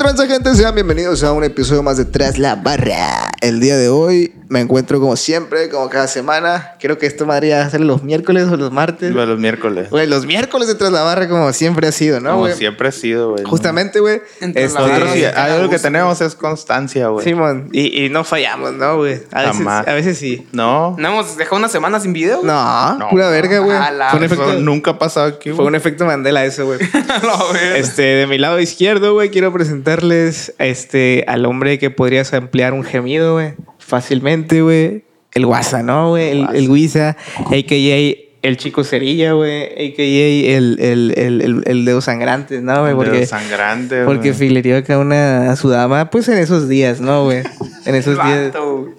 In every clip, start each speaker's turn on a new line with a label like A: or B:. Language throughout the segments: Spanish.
A: transa gente? Sean bienvenidos a un episodio más de Tras la Barra. El día de hoy me encuentro como siempre, como cada semana. Creo que esto madre va a ser los miércoles o los martes.
B: Güey, los miércoles.
A: Güey, los miércoles de Tras la Barra como siempre ha sido, ¿no,
B: Como siempre ha sido, güey.
A: Justamente, güey. Este,
B: sí, algo que tenemos es constancia, güey.
A: Simón, y, y no fallamos, ¿no, güey? A veces,
B: Jamás.
A: a veces sí.
B: No.
C: No hemos dejado una semana sin video.
A: No,
B: No.
A: pura verga, güey.
C: A la
A: Fue un efecto,
B: nunca ha pasado aquí,
A: fue un efecto Mandela eso, güey. Este, de mi lado izquierdo, güey, quiero presentarles este, al hombre que podrías ampliar un gemido, güey. Fácilmente, güey. El Guasa, ¿no, güey? El, el Guisa, a.k.a. el chico cerilla, güey. A.k.a. el, el, el, el, el dedo sangrante, ¿no, güey?
B: Dedo
A: Porque,
B: sangrante,
A: porque filerió acá una a su dama, pues en esos días, ¿no, güey? En esos días.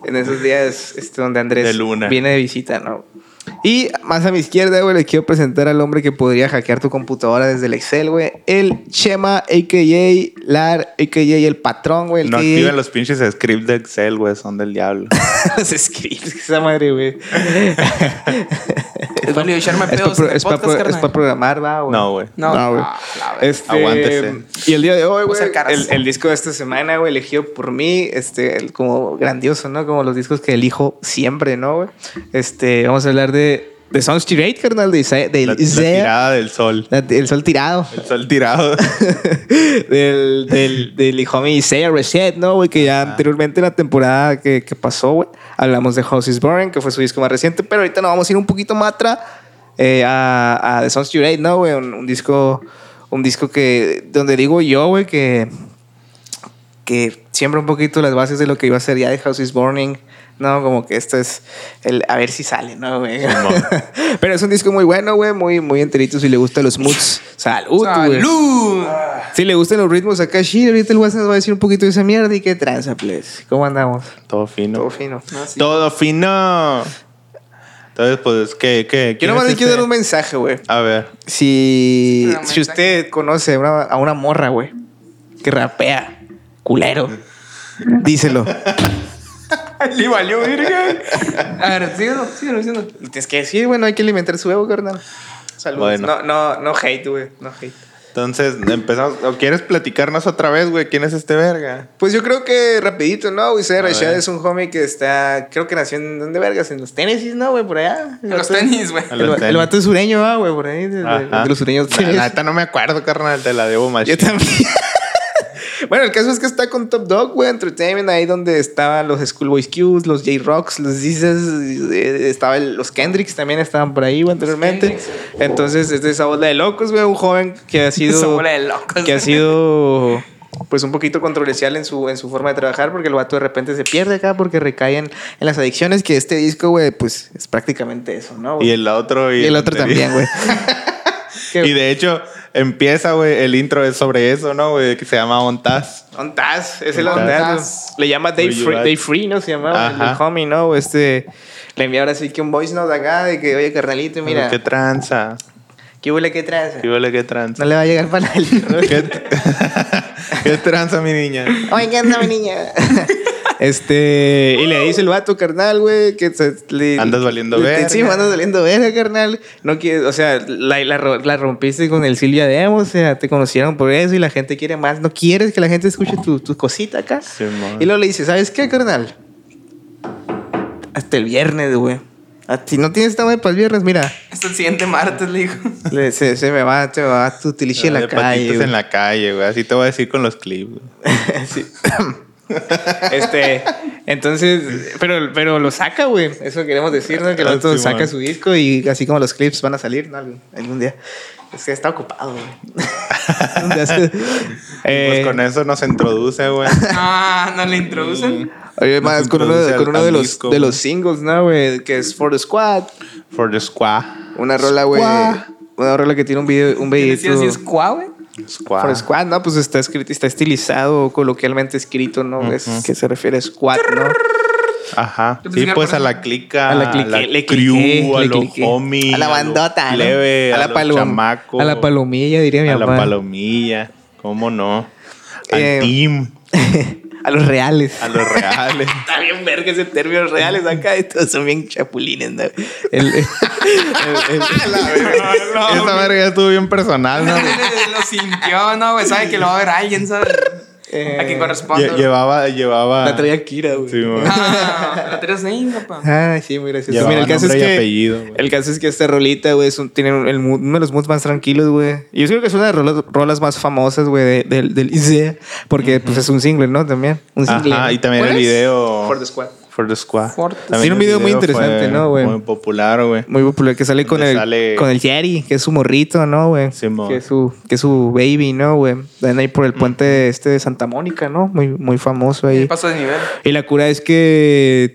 A: En esos días este, donde Andrés
B: De luna.
A: viene de visita, ¿no? Y más a mi izquierda, güey, les quiero presentar al hombre que podría hackear tu computadora desde el Excel, güey. El Chema, a.k.a. Lar, a.k.a. el patrón, güey.
B: No activen los pinches scripts de Excel, güey. Son del diablo.
A: los scripts, esa madre, güey.
C: Es válido echarme
A: Es
C: pedos
A: para programar, va, güey.
B: No, güey.
C: No,
A: güey.
C: ah.
A: Este,
B: Aguántese.
A: Y el día de hoy, güey, el, el disco de esta semana, güey, elegido por mí, este, el- como grandioso, ¿no? Como los discos que elijo siempre, ¿no, güey? Este, vamos a hablar de, de Sounds Tirade, carnal, de del
B: La, la tirada del sol.
A: la- el sol tirado.
B: El sol tirado.
A: del, del, del homie Isaiah Reset, ¿no, güey? Que ya anteriormente en la temporada que, que pasó, güey, hablamos de House is Burning, que fue su disco más reciente, pero ahorita nos vamos a ir un poquito más atrás eh, a, a The Sounds Tirade, ¿no, güey? Un, un disco, un disco que, donde digo yo, güey, que, que siembra un poquito las bases de lo que iba a ser ya de House is Burning. No, como que esto es el a ver si sale, ¿no, güey? Pero es un disco muy bueno, güey, muy, muy enterito si le gustan los moods. Salud, güey.
C: ¡Salud!
A: Si le gustan los ritmos acá, sí, ahorita el WhatsApp nos va a decir un poquito de esa mierda y qué tranza, please. ¿Cómo andamos?
B: Todo fino.
A: Todo fino.
C: Sí.
B: Todo fino. Entonces, pues, ¿qué? qué
A: Yo
B: ¿Quién
A: nomás le quiero dar
B: este?
A: un mensaje, güey.
B: A ver.
A: Si, si usted conoce a una, a una morra, güey, que rapea, culero, díselo.
C: Le valió, verga. A ver, síguelo, síguelo diciendo.
A: Tienes que decir, güey, no hay que alimentar su ego, carnal. Salud.
B: Bueno.
A: No, no, no hate, güey. No hate.
B: Entonces, empezamos. ¿O quieres platicarnos otra vez, güey? ¿Quién es este verga?
A: Pues yo creo que rapidito, ¿no?
B: A
A: Rashad es un homie que está, creo que nació en, ¿dónde vergas? En los Tennessee, ¿no, güey? Por allá.
C: En los tenis, güey.
A: El, el vato es sureño, ah, güey, por ahí. De, de-
B: Ajá.
A: de los sureños.
B: La la neta no me acuerdo, carnal. Te la debo más.
A: Yo también. bueno, el caso es que está con Top Dog, güey, Entertainment, ahí donde estaban los Schoolboy Q's, los J-Rocks, los Zizas, eh, estaba el- los Kendricks también estaban por ahí, güey, anteriormente.
C: Kendricks.
A: Entonces, es de esa bola de locos, güey, un joven que ha
C: Esa
A: sido...
C: bola de locos.
A: que ha sido pues un poquito controversial en su, en su forma de trabajar porque el vato de repente se pierde acá porque recae en, en las adicciones que este disco, güey, pues es prácticamente eso, ¿no?
B: Y el otro. Y,
A: Y el otro
B: anterior.
A: también, güey.
B: Y de hecho, empieza, güey, el intro es sobre eso, ¿no, güey? Que se llama Ontaz.
A: Ontaz, es el
B: Ontaz.
A: Ontaz. Le llama
B: you
A: Free? Dave Free, ¿no? Se llamaba el,
B: Ajá.
A: el homie, ¿no? Este, le envía ahora sí que un voice note acá de que, oye, carnalito, mira,
B: ¿Qué tranza?
A: ¿qué huele, qué traes?
B: ¿Qué huele, qué tranza?
A: No le va a llegar para el...
B: ¿Qué, ¿Qué tranza, mi niña?
A: Oye, ¿qué anda, mi niña? este, y le dice el vato, carnal, güey, que se, le-
B: Andas valiendo verga.
A: Sí, andas valiendo verga, carnal. No quiere, o sea, la, la, ro- la rompiste con el Silvia Demo, o sea, te conocieron por eso y la gente quiere más. No quieres que la gente escuche tu, tu cosita acá.
B: Simón.
A: y luego le dice, ¿sabes qué, carnal? Hasta el viernes, güey. Ti no tienes esta para el viernes, mira.
C: Hasta el siguiente martes, le dijo.
A: le- se, se me va, se me va tu tiliche en la calle. güey.
B: en la calle, güey. Así te voy a decir con los clips, güey.
A: Sí. este, entonces, pero, pero lo saca, güey. Eso queremos decir, ¿no? Que el otro
B: sí,
A: saca
B: man.
A: su disco y así como los clips van a salir, ¿no? Algún, algún día. Es que está ocupado, güey. Eh,
B: Pues con eso nos introduce, güey.
C: Ah, no le introducen.
A: Oye,
B: nos
A: más con uno, con uno de, los,
B: disco,
A: de los singles, ¿no, güey? Que es For the Squad.
B: For the squad.
A: Una rola, güey.
B: Squad.
A: Una rola que tiene un video, un
C: ¿Qué
A: videito.
C: si es cuá, güey?
B: Squad.
A: For Squad, ¿no? Pues está escrito, está estilizado, coloquialmente escrito, ¿no? Es que se refiere a Squad, ¿no?
B: Ajá. Sí, pues a la clica,
A: A
B: a
A: la
B: la,
A: cliqué, le
B: crew, a los homies,
A: A la bandota, a,
B: a,
A: la palom-
B: chamacos,
A: a la palomilla, diría mi
B: a la
A: mamá.
B: palomilla, ¿cómo no? Al
A: Eh,
B: team,
A: a los reales.
B: a los reales.
A: Está bien verga ese término reales acá. Estos son bien chapulines, ¿no? El, el- el- el-
B: Esa verga estuvo bien personal, ¿no?
C: Lo sintió, ¿no, güey? Sabe que lo va a ver alguien, ¿sabes?
A: Eh,
C: a quien corresponde.
B: Lle- llevaba, llevaba.
A: La traía Kira, güey.
B: Sí.
C: Ah, la traes ahí, papá.
A: Ay, sí, muy gracioso. Mira, el caso es que.
B: apellido,
A: el caso es que esta rolita, güey, es un- tiene el mood- uno de los moods más tranquilos, güey. Y yo creo que es una de las rolas, rolas más famosas, güey, de- del, del ICEA. Porque, pues, es un single, ¿no? También. Un single.
B: Ajá, y también el video.
A: For the Squad.
B: For the Squad.
C: For the-
B: También
A: Tiene un video muy interesante, ¿no, güey?
B: Muy popular, güey.
A: Muy popular, que sale con el,
B: sale-
A: con el Jerry, que es su morrito, ¿no, güey?
B: Simón.
A: que es su, que es su baby, ¿no, güey? Ven ahí por el puente este de Santa Mónica, ¿no? Muy, muy famoso ahí.
C: Paso de nivel.
A: Y la cura es que,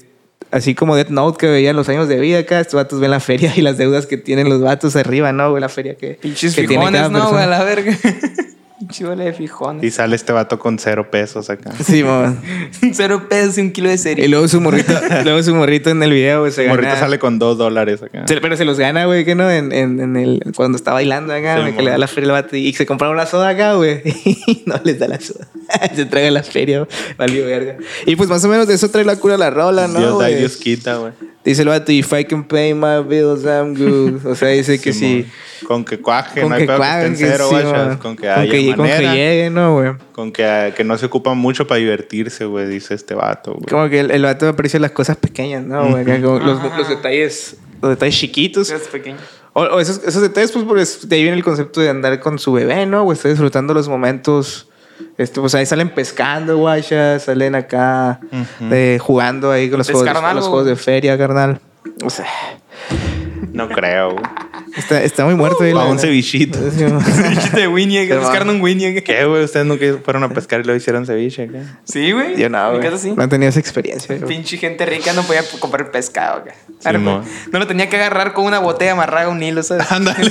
A: así como Death Note que veían los años de vida acá, estos vatos ven la feria y las deudas que tienen los vatos arriba, ¿no, güey? La feria que,
C: Pinches
A: que tiene cada
C: no, güey, a la verga. Bola de fijones.
B: Y sale este vato con cero pesos acá.
A: Sí, mamá.
C: Cero pesos y un kilo de
A: Y
C: cereal.
A: luego su morrito, luego su morrito en el video, güey, se
B: El morrito
A: gana-
B: sale con dos dólares acá.
A: Se- pero se los gana, güey, que no, en, en, en el, cuando está bailando acá,
B: Sí,
A: güey, que le da la feria al vato y se compra una soda acá, güey. Y no les da la soda. se traga la feria, güey. valió verga. Y pues más o menos de eso trae la cura la rola, ¿no?
B: Dios da y
A: güey?
B: Dios quita, güey.
A: Dice el vato, if I can pay my bills, I'm good. O sea, dice que sí.
B: Con que cuaje,
A: Con
B: no hay
A: que
B: pedo que
A: cuajen,
B: estén
A: que
B: cero,
A: sí.
B: Con que
A: Con
B: haya
A: que, con que
B: manera.
A: llegue, ¿no, güey?
B: Con que, que no se ocupa mucho para divertirse, güey, dice este vato, güey.
A: Como que el, el vato aprecia las cosas pequeñas, ¿no, güey? Como Los, los detalles, los detalles chiquitos. O esos, esos detalles, pues, pues, de ahí viene el concepto de andar con su bebé, ¿no? O está disfrutando los momentos. Este, pues ahí salen pescando, guachas, salen acá eh, jugando ahí con los, juegos, con los juegos de feria, carnal. O sea,
B: No creo, güey.
A: está, está muy muerto ahí.
B: Pa'
A: la-
B: un cevichito.
C: Cevichito de Winnie,
A: man.
C: un Winnie.
B: ¿Qué, güey? ¿Ustedes nunca fueron a pescar y lo hicieron ceviche acá?
C: Sí, güey.
A: Yo no, güey.
C: sí.
A: No he tenido esa experiencia. güey.
C: Pinche gente rica no podía comprar pescado, no lo tenía que agarrar con una botella amarrada a un hilo, ¿sabes?
B: Ándale.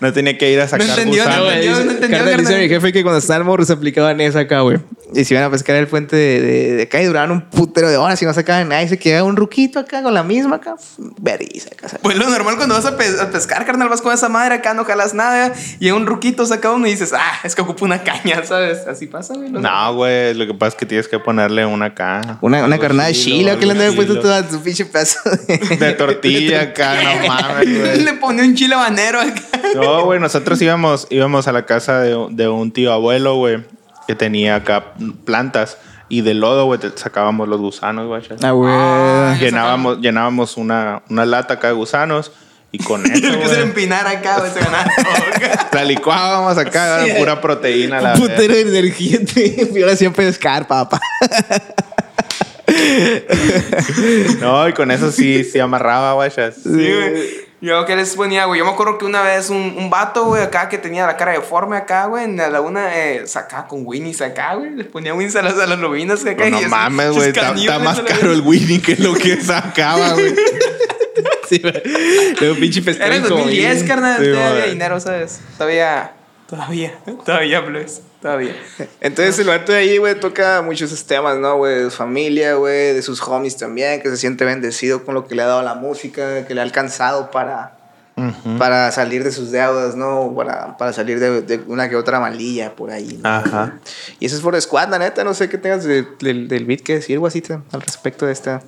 B: No tenía que ir a sacar
C: entendió, no
B: gusanos.
A: Güey,
C: entendió,
A: dice-
C: no entendió,
A: carnal, dice mi jefe que cuando estaban morros aplicaban esa acá, güey. Y se iban a pescar el puente de, de, de acá y duraban un putero de horas y no sacaban nada. Y se quedaba un ruquito acá con la misma acá. Veriza acá.
C: Pues lo normal cuando vas a, pe- a pescar, carnal, vas con esa madre acá, no jalas nada. Y un ruquito saca uno y dices, ah, es que ocupo una caña, ¿sabes? Así pasa, güey.
B: No, güey. Lo que pasa es que tienes que ponerle una acá.
A: Una, una carnada de chila que le han puesto toda su pinche pedazo de,
B: De tortilla acá, no mames, güey.
C: Le pone un chile habanero acá.
B: No, güey, nosotros íbamos, íbamos a la casa de, de un tío abuelo, güey, que tenía acá plantas. Y de lodo, güey, te- sacábamos los gusanos, güey.
A: Ah, güey.
C: Ah,
B: Llenábamos, llenábamos una, una lata acá de gusanos y con eso,
C: lo que se empinara acá, güey, se ganaba
B: la licuábamos acá, era pura proteína. La
A: putero de energía. tío. Y ahora siempre pescar, papá.
B: No, y con eso sí, sí amarraba, güey.
C: Sí, güey. Yo que les ponía, güey. Yo me acuerdo que una vez un, un vato, güey, acá que tenía la cara deforme acá, güey, en la laguna, eh, sacaba con Winnie's acá, güey. Les ponía Winnie's a las, a las lobinas acá. Y
B: no
C: así,
B: mames, güey. Está, más caro el Winnie que lo que sacaba, güey.
A: Sí, güey. Luego pinche pescar.
C: Era
A: como
C: 2010,
A: bien.
C: carnal.
B: Sí,
C: todavía había dinero, ¿sabes? Todavía. Todavía. Todavía, pues. Todavía.
A: Entonces el vato de ahí, güey, toca muchos temas, ¿no, güey? De su familia, güey, de sus homies también, que se siente bendecido con lo que le ha dado la música, que le ha alcanzado para, para salir de sus deudas, ¿no? Para, para salir de, de una que otra malilla por ahí. ¿no?
B: Ajá.
A: Y eso es por Squad, la neta, no sé qué tengas de- del, del beat que decir, guasita, al respecto de esta...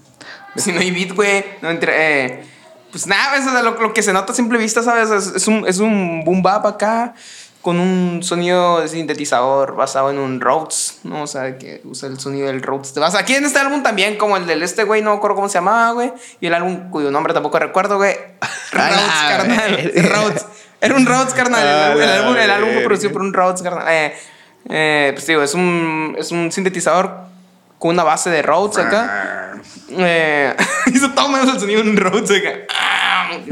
C: Si no hay beat, güey. No entre. eh, pues nada, eso es lo, lo que se nota a simple vista, ¿sabes? Es, es un, es un boom bap acá. Con un sonido de sintetizador basado en un Rhodes, ¿no? O sea, que usa el sonido del Rhodes. Te vas aquí en este álbum también, como el del este, güey, no me acuerdo cómo se llamaba, güey. Y el álbum cuyo nombre tampoco recuerdo, güey. Rhodes,
A: la
C: carnal. Rhodes. Era un Rhodes, carnal. El, el
B: la
C: álbum, el álbum fue producido por un Rhodes, carnal. Eh, eh, pues digo, es un, es un sintetizador con una base de Rhodes acá. Eh, hizo todo menos el sonido de un Rhodes acá.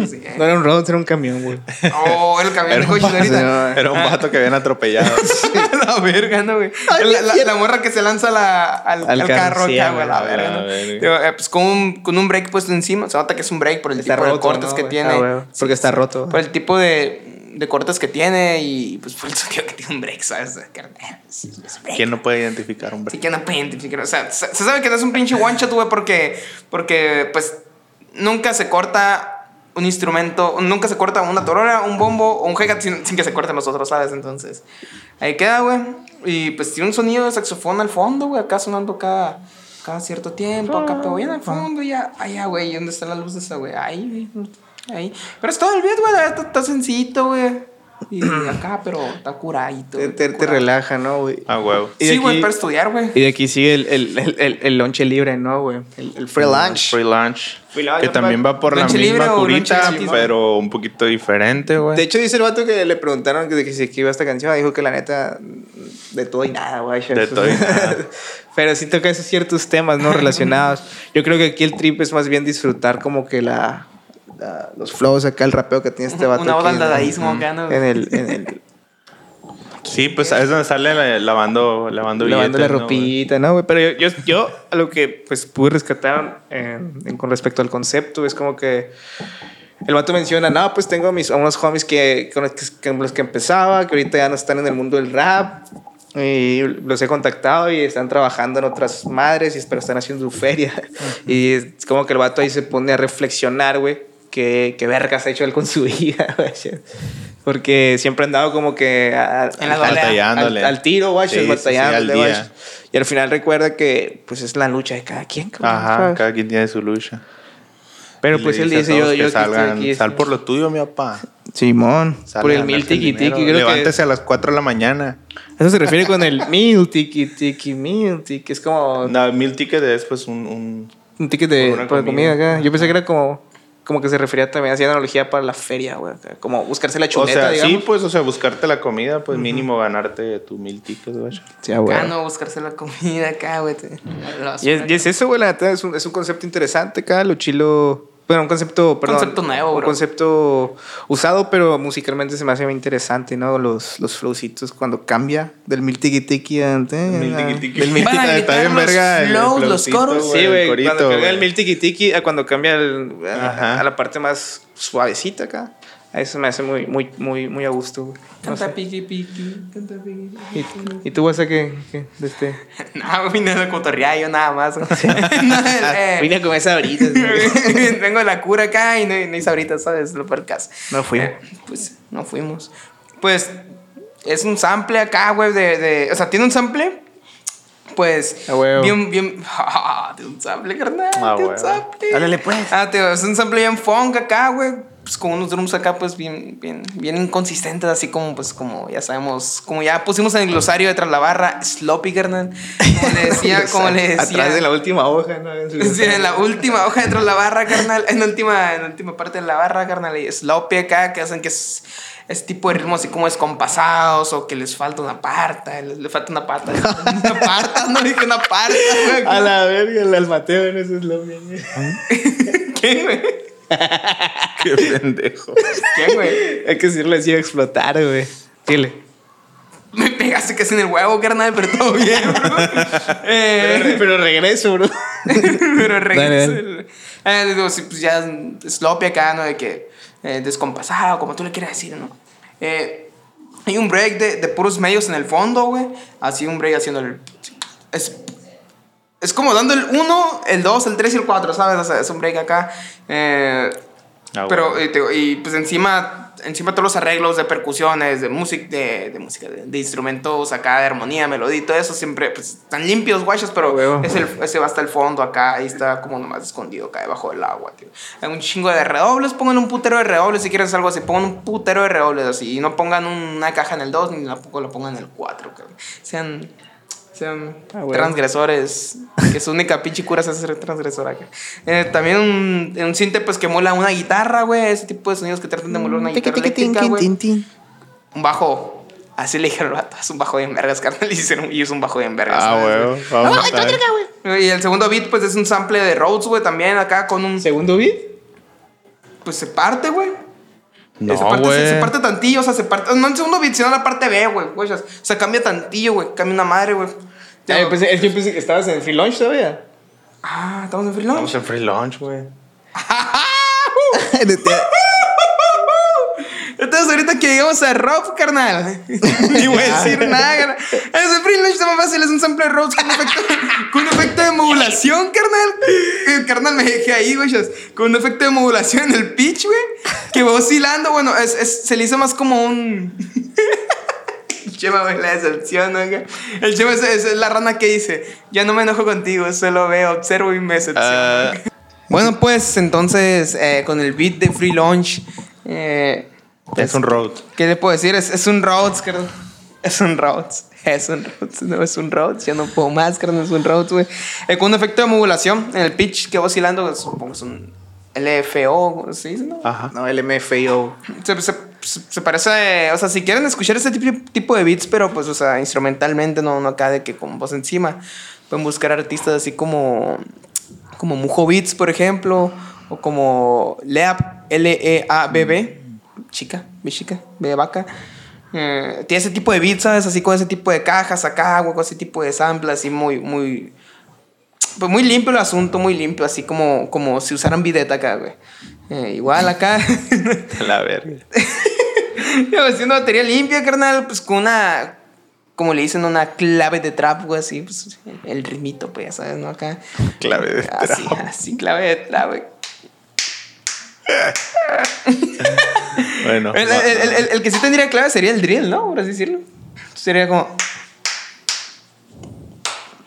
C: Sí, eh.
A: No era un road, era un camión, güey.
C: Oh, el camión de
B: Era un,
C: coche
B: vato,
C: ahorita.
B: era un vato que habían atropellado.
C: la verga, ¿no, güey? La, la- la morra que se lanza la- al,
A: Al
C: al
A: carro,
C: carro
A: sí,
C: acá, güey, la
B: la
C: verga, ¿no?
B: verga.
C: Digo, eh, pues con un, con un break puesto encima. Se nota que es un break por el
A: Está
C: tipo de cortes
A: ¿no,
C: que tiene.
A: Ah, porque está roto.
C: Por el tipo de, de cortes que tiene y pues por el sonido que tiene un break, ¿sabes? Break.
B: ¿Quién no puede identificar un
C: Sí
B: break?
C: que no puede identificar. O sea, se, se sabe que no es un pinche one shot, güey, porque, porque, pues, nunca se corta un instrumento, nunca se corta una torora, un bombo o un hi-hat sin, sin que se corten los otros, ¿sabes? Entonces, ahí queda, güey. Y pues tiene un sonido de saxofón al fondo, güey, acá sonando cada, cada cierto tiempo, acá, pero bien al fondo, ya, allá, güey, ¿dónde está la luz de esa, güey? Ahí, güey. Ahí. Pero es todo el beat, güey, está, está sencillito, güey. Y acá, pero está curadito.
A: Te, te- te relaja, ¿no, güey?
B: Ah, huevo.
C: Sí, güey, para estudiar, güey.
A: Y de aquí sigue el, el, el, el, el lonche libre, ¿no, güey? El, el free lunch.
B: Free lunch.
A: Lunch,
B: que también va por la
C: Lunch
B: misma curita,
C: lunch
B: pero un poquito diferente, güey.
A: De hecho, dice el vato que le preguntaron que de que si iba esta canción. Dijo que la neta, de todo y nada, güey.
B: De todo y nada.
A: Pero sí toca esos ciertos temas, ¿no? Relacionados. Yo creo que aquí el trip es más bien disfrutar como que la, los flows acá, el rapeo que tiene este vato.
C: Una
A: ¿no?
C: dadaísmo acá, ¿no?
A: En el, en el
B: Sí, pues es donde sale la- lavando, lavando
A: lavando la
B: billetes, ¿no, güey?
A: ropita, ¿no, güey? Pero yo, yo, yo a lo que pues pude rescatar eh, en- con respecto al concepto es como que el vato menciona, no, pues tengo mis, unos homies que, con los que, con los que empezaba, que ahorita ya no están en el mundo del rap. Y los he contactado y están trabajando en otras madres, y pero están haciendo su feria. Y es como que el vato ahí se pone a reflexionar, güey, qué, qué vergas ha hecho él con su vida, güey. Porque siempre han dado como que a-
C: En la
A: al- al,
B: Batallándole.
A: al tiro, güey,
B: Sí, sí, sí,
A: batallándole,
B: al día.
A: Y al final recuerda que pues es la lucha de cada quien, cabrón,
B: Ajá,
A: ¿sabes?
B: cada quien tiene su lucha.
A: Pero
B: Y
A: pues él
B: a
A: dice, yo, yo
B: salgan,
A: aquí,
B: sal por lo tuyo, mi papá.
A: Simón,
B: Sale
A: por
B: a
A: el mil tiki tiki, creo
B: Levántese
A: que
B: a las 4 de la mañana.
A: eso se refiere con el mil tiki tiki, mil tiki, es como
B: No, mil tickets es pues un... un
A: un ticket de para comida
B: comida.
A: acá. Yo pensé que era como como que se refería también hacía analogía para la feria, güey, como buscarse la
B: o
A: chuleta,
B: sea,
A: digamos.
B: sí, pues, o sea, buscarte la comida, pues mínimo ganarte tu mil tickets, güey.
A: Sí, ah, güey.
C: Acá no buscarse la comida acá, güey.
A: Y es, y es eso, güey, la neta, es un, es un concepto interesante acá, lo chilo. Bueno, un concepto, perdón.
C: Concepto nuevo,
A: Un
C: bro.
A: concepto usado, pero musicalmente se me hace muy interesante, ¿no? Los, los flowcitos cuando cambia del mil tiki tiki a.
B: Mil tiki tiki.
A: Del mil
C: Van a
A: tiki-
C: gritar
B: Está bien
C: los
B: verga el
C: flows, los coros.
A: Sí,
B: el
A: güey, cuando cambia el mil tiki tiki a cuando cambia el, a,
B: Ajá.
A: a la parte más suavecita acá. A Eso me hace muy, muy, muy, muy a gusto, güey. No
C: Canta
A: sé.
C: piqui piqui, canta piqui
A: ¿Y,
C: piqui.
A: y tú vas a qué? qué de este?
C: No, vine de cotorrear yo nada más. No, eh,
A: Vine con esa ahorita.
C: Vengo de la cura acá y no, no hice ahorita, ¿sabes? Lo peor caso.
A: No fui.
C: Eh, pues no fuimos. Pues es un sample acá, güey, de, de. O sea, tiene un sample. Pues.
A: A.
C: Bien, bien. Ah, tiene un sample, carnal.
B: Ah,
C: tiene un sample.
A: Ándale, pues.
C: Ah, tío, es un sample bien funk acá, güey. Pues con unos drums acá, pues bien, bien, bien inconsistentes, así como, pues, como ya sabemos, como ya pusimos en el glosario detrás de la barra, sloppy, carnal. Como le decía, como le decía.
A: Atrás de la última hoja, ¿no?
C: Sí, en la última hoja de la barra, carnal. En la última, en la última parte de la barra, carnal. Y sloppy acá, que hacen que es, es tipo de ritmo así como descompasados o que les falta una parta. Les, le falta una pata. Una parta, no dije una parta, güey.
A: A la verga, el Mateo en ese es lo bien.
C: ¿Quién, güey?
B: Qué pendejo.
C: ¿Quién, güey?
A: Hay que decirle así a explotar, güey. Dile.
C: Me pegaste casi en el huevo, carnal, pero todo bien, bro. Eh,
A: Pero regreso, bro.
C: pero regreso.
A: Dale,
C: Eh, digo, sí, pues ya sloppy acá, ¿no? De que eh, descompasado, como tú le quieras decir, ¿no? Eh, hay un break de, de puros medios en el fondo, güey. Así un break haciendo el. Es, es como dando el 1, el 2, el 3 y el 4, ¿sabes? O sea, es un break acá. Eh,
B: Ah,
C: pero, y, te- y, pues encima, encima todos los arreglos de percusiones, de música, de, de música, de, de instrumentos acá, de armonía, melodía, y todo eso siempre, pues, están limpios, guachos, pero es el, ese va hasta el fondo acá, ahí está como nomás escondido acá debajo del agua, tío. Hay un chingo de redobles, pongan un putero de redobles si quieres algo así, pongan un putero de redobles así, y no pongan una caja en el 2, ni tampoco lo pongan en el 4, cabrón. Sean... Sean
A: Ah,
C: transgresores, que su única pinche cura es ser transgresor acá. Eh, también un, un cinte pues que emula una guitarra, güey, ese tipo de sonidos que tratan de emular una guitarra eléctrica, güey. Un bajo, así le dijeron, "Vato, es un bajo bien vergas, carnal, y hicieron, y es un bajo bien vergas.
B: Ah,
C: ¿sabes?
B: güey. Vamos a ver.
C: Y el segundo beat pues es un sample de Rhodes, güey, también acá con un,
A: ¿Segundo beat?
C: pues se parte, güey.
B: No,
C: se, parte, se, parte tantillo, o sea, se parte, no el segundo beat, sino la parte B, güey, o sea, cambia tantillo, güey, cambia una madre, güey.
A: Pensé- es que yo pensé que estabas en free lunch todavía.
C: Ah, estamos en free launch.
B: Vamos en free lunch, güey.
C: Entonces, ahorita que llegamos a Rob, carnal, ni voy a decir nada, carnal. Ese free lunch está más fácil, es un sample de Rhodes con un efecto, con un efecto de modulación, carnal. Eh, Carnal, me dejé ahí, güey, con un efecto de modulación en el pitch, güey, que va oscilando. Bueno, es, es- se le hizo más como un. Chema, güey, la decepción, ¿no? El Chema es, es la rana que dice: Ya no me enojo contigo, solo veo, observo y me decepciono.
B: Ah,
C: Bueno, pues entonces eh, con el beat de Free Launch, eh,
B: Es un road.
C: ¿Qué le puedo decir? Es, es un Rhodes, carnal. Es un Rhodes. Es un Rhodes. No es un Rhodes. Ya no puedo más, carnal. Es un Rhodes, güey. Eh, con un efecto de modulación en el pitch que va oscilando. Supongo es un LFO. ¿Sí? ¿no?
B: Ajá.
A: No, el MFAO.
C: Se, se- se parece, o sea, si quieren escuchar este tipo, tipo de beats, pero pues, o sea, instrumentalmente, no, no acá de que con voz encima, pueden buscar artistas así como, como Mujo Beats, por ejemplo, o como Leab, L-E-A-B-B, chica, B chica, de vaca. Eh, tiene ese tipo de beats, ¿sabes? Así con ese tipo de cajas acá, güey, con ese tipo de samples, así muy, muy, pues muy limpio el asunto, muy limpio, así como, como si usaran bidet acá, güey. Eh, igual acá.
B: La verga.
C: Así una batería limpia, carnal, pues con una, como le dicen, una clave de trap, güey, así, pues el ritmito, pues ya sabes, ¿no? Acá.
B: Clave de
C: Así,
B: trap.
C: así, clave de trap, güey.
B: Bueno.
C: El, el- el- el- que sí tendría clave sería el drill, ¿no? Por así decirlo. Sería como.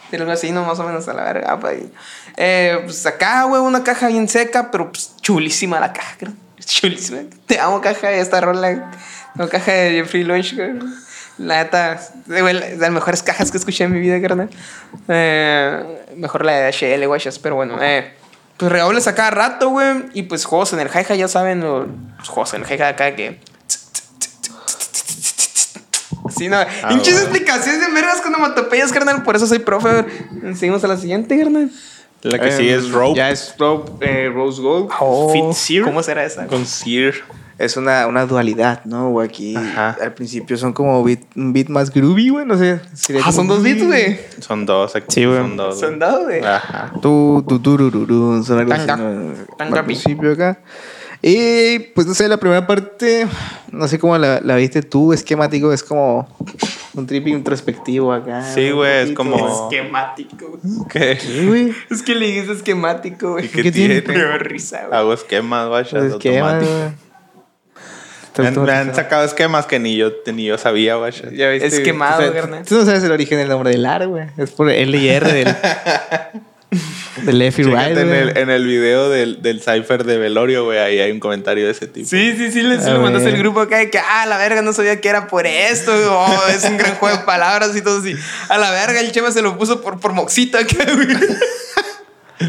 C: Sería algo así, ¿no? Más o menos a la verga. ahí. Eh, pues acá, güey, una caja bien seca, pero pues chulísima la caja, creo. Chulísima. Te amo, caja de esta rola. No, caja de Jeffrey Lunch, güey. La neta, de las mejores cajas que escuché en mi vida, carnal. Eh, mejor la de HL, guachas, pero bueno, eh. Pues redobles a cada rato, güey. Y pues juegos en el hi ya saben, los los juegos en el hi acá que. Sí, no. Hinchas
B: bueno.
C: explicaciones de vergas con onomatopeyas, carnal. Por eso soy profe. Seguimos a la siguiente, carnal.
B: La que sigue es
A: Em,
B: rope.
A: Ya es Rope, eh, Rose Gold.
B: Fit Sear.
C: ¿Cómo será esa?
B: Con Sear.
A: Es una, una dualidad, ¿no? güey? aquí
B: Ajá.
A: al principio son como beat, un beat más groovy, güey. No sé. sería
C: Ah, son dos beats, güey.
B: Son dos aquí.
A: Sí, güey.
B: Son dos.
C: Son dos, güey.
B: Ajá.
A: Tu, tu, turururú, son algo así. ¿no?
C: Tanga
A: Al
C: pi.
A: principio acá. Y pues no sé, la primera parte, no sé cómo la, la viste tú, esquemático, es como un trip introspectivo acá.
B: Sí, güey, es como-
C: Esquemático, güey.
B: ¿Qué?
A: Sí, güey.
C: Es que le dices esquemático,
B: ¿Y
C: güey.
B: qué
A: ¿Qué tiene?
B: tiene?
C: Risa, güey.
B: Hago esquemas, vaya.
A: Pues esquema,
B: automático.
A: Güey.
B: Me han, me han
A: Automatizado.
B: sacado esquemas que ni yo, ni yo sabía,
A: viste,
C: Es quemado,
A: o sea,
C: carnal.
A: Tú no sabes el origen del nombre del AR, güey. Es por L y R del. del left y right.
B: Chécate en
A: güey.
B: el, en el video del, del cipher de Velorio, güey, ahí hay un comentario de ese tipo.
C: Sí, sí, sí, le, sí
A: A
C: le mandaste
A: ver.
C: el grupo acá de que, ah, la verga, no sabía que era por esto, güey. Oh, es un gran juego de palabras y todo así. A la verga, el Chema se lo puso por, por moxita acá, güey.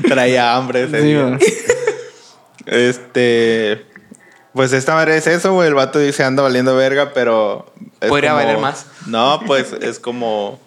B: Traía hambre ese
A: Sí,
B: día.
A: güey.
B: Este. Pues esta madre es eso, güey. El vato dice anda valiendo verga, pero.
C: Podría
B: como-
C: valer más.
B: No, pues es como.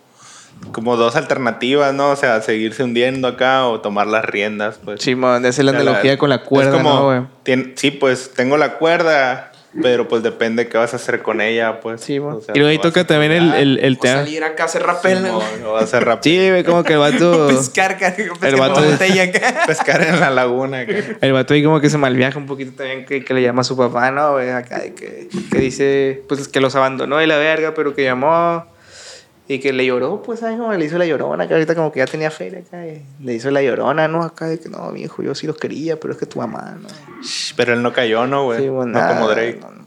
B: Como dos alternativas, ¿no? O sea, seguirse hundiendo acá o tomar las riendas, pues.
A: Simón, esa es la
B: O sea,
A: analogía con la cuerda,
B: es como,
A: ¿no, güey?
B: tien- sí, pues tengo la cuerda, pero pues depende qué vas a hacer con ella, pues.
A: Sí.
B: O sea,
A: y luego ahí
B: ¿lo vas
A: toca también el, el, el tema.
C: salir acá a hacer rapel,
B: No,
C: güey.
B: no va a ser rápido.
A: Sí, como que el vato.
C: Pescar, pescar
A: vato
C: botella acá.
B: Pescar en la laguna. acá.
A: El vato ahí como que se malviaja un poquito también, que, que le llama a su papá, ¿no? Acá, que, que dice, pues que los abandonó de la verga, pero que llamó y que le lloró, pues, ¿sabes? Como le hizo la llorona, que ahorita como que ya tenía fe acá, y le hizo la llorona, ¿no? Acá de que, no, mi hijo, yo sí los quería, pero es que tu mamá, ¿no?
B: Shh, Pero él no cayó, ¿no, güey?
A: Sí, bueno,
B: no
A: nada,
B: como Drake.
A: no, no.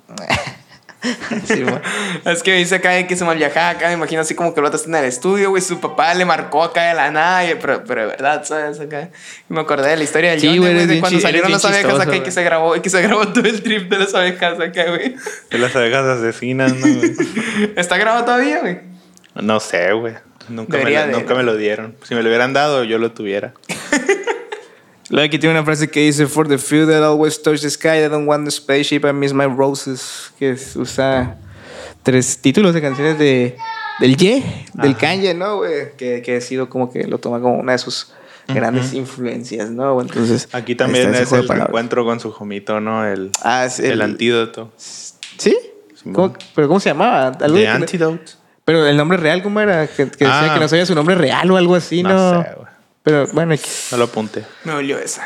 A: sí, güey.
C: Es que dice acá de que se mal viajaba acá, me imagino así como que el otro está en el estudio, güey, su papá le marcó acá de la nada, y- pero, pero de verdad, ¿sabes? Acá. Y me acordé de la historia del
A: Sí,
C: Johnny,
A: güey,
C: de cuando salieron las abejas
A: chistoso,
C: acá y que se grabó, y que se grabó todo el trip de las abejas acá, güey.
B: De las abejas asesinas, ¿no, güey?
C: ¿Está grabado todavía, güey?
B: No sé, güey. Nunca, me,
C: de-
B: nunca me lo dieron. Si me lo hubieran dado, yo lo tuviera.
A: Luego aquí tiene una frase que dice, For the few that always touch the sky, I don't want the spaceship, I miss my roses, que es- usa tres títulos de canciones de, del Ye, del Kanye, ¿no, güey? Que, que ha sido como que lo toma como una de sus grandes influencias, ¿no? Entonces,
B: Aquí también es el reencuentro con su jomito, ¿no? El,
A: Ah,
B: el,
A: el,
B: antídoto.
A: ¿Sí?
B: Simón.
A: ¿Cómo- ¿Pero cómo se llamaba? Algo
B: The Antidote.
A: Pero el nombre real, ¿cómo era? Que, que decía
B: Ah.
A: que no sabía su nombre real o algo así, ¿no?
B: No sé, güey.
A: Pero bueno, X.
B: No lo apunté.
C: Me dolió esa.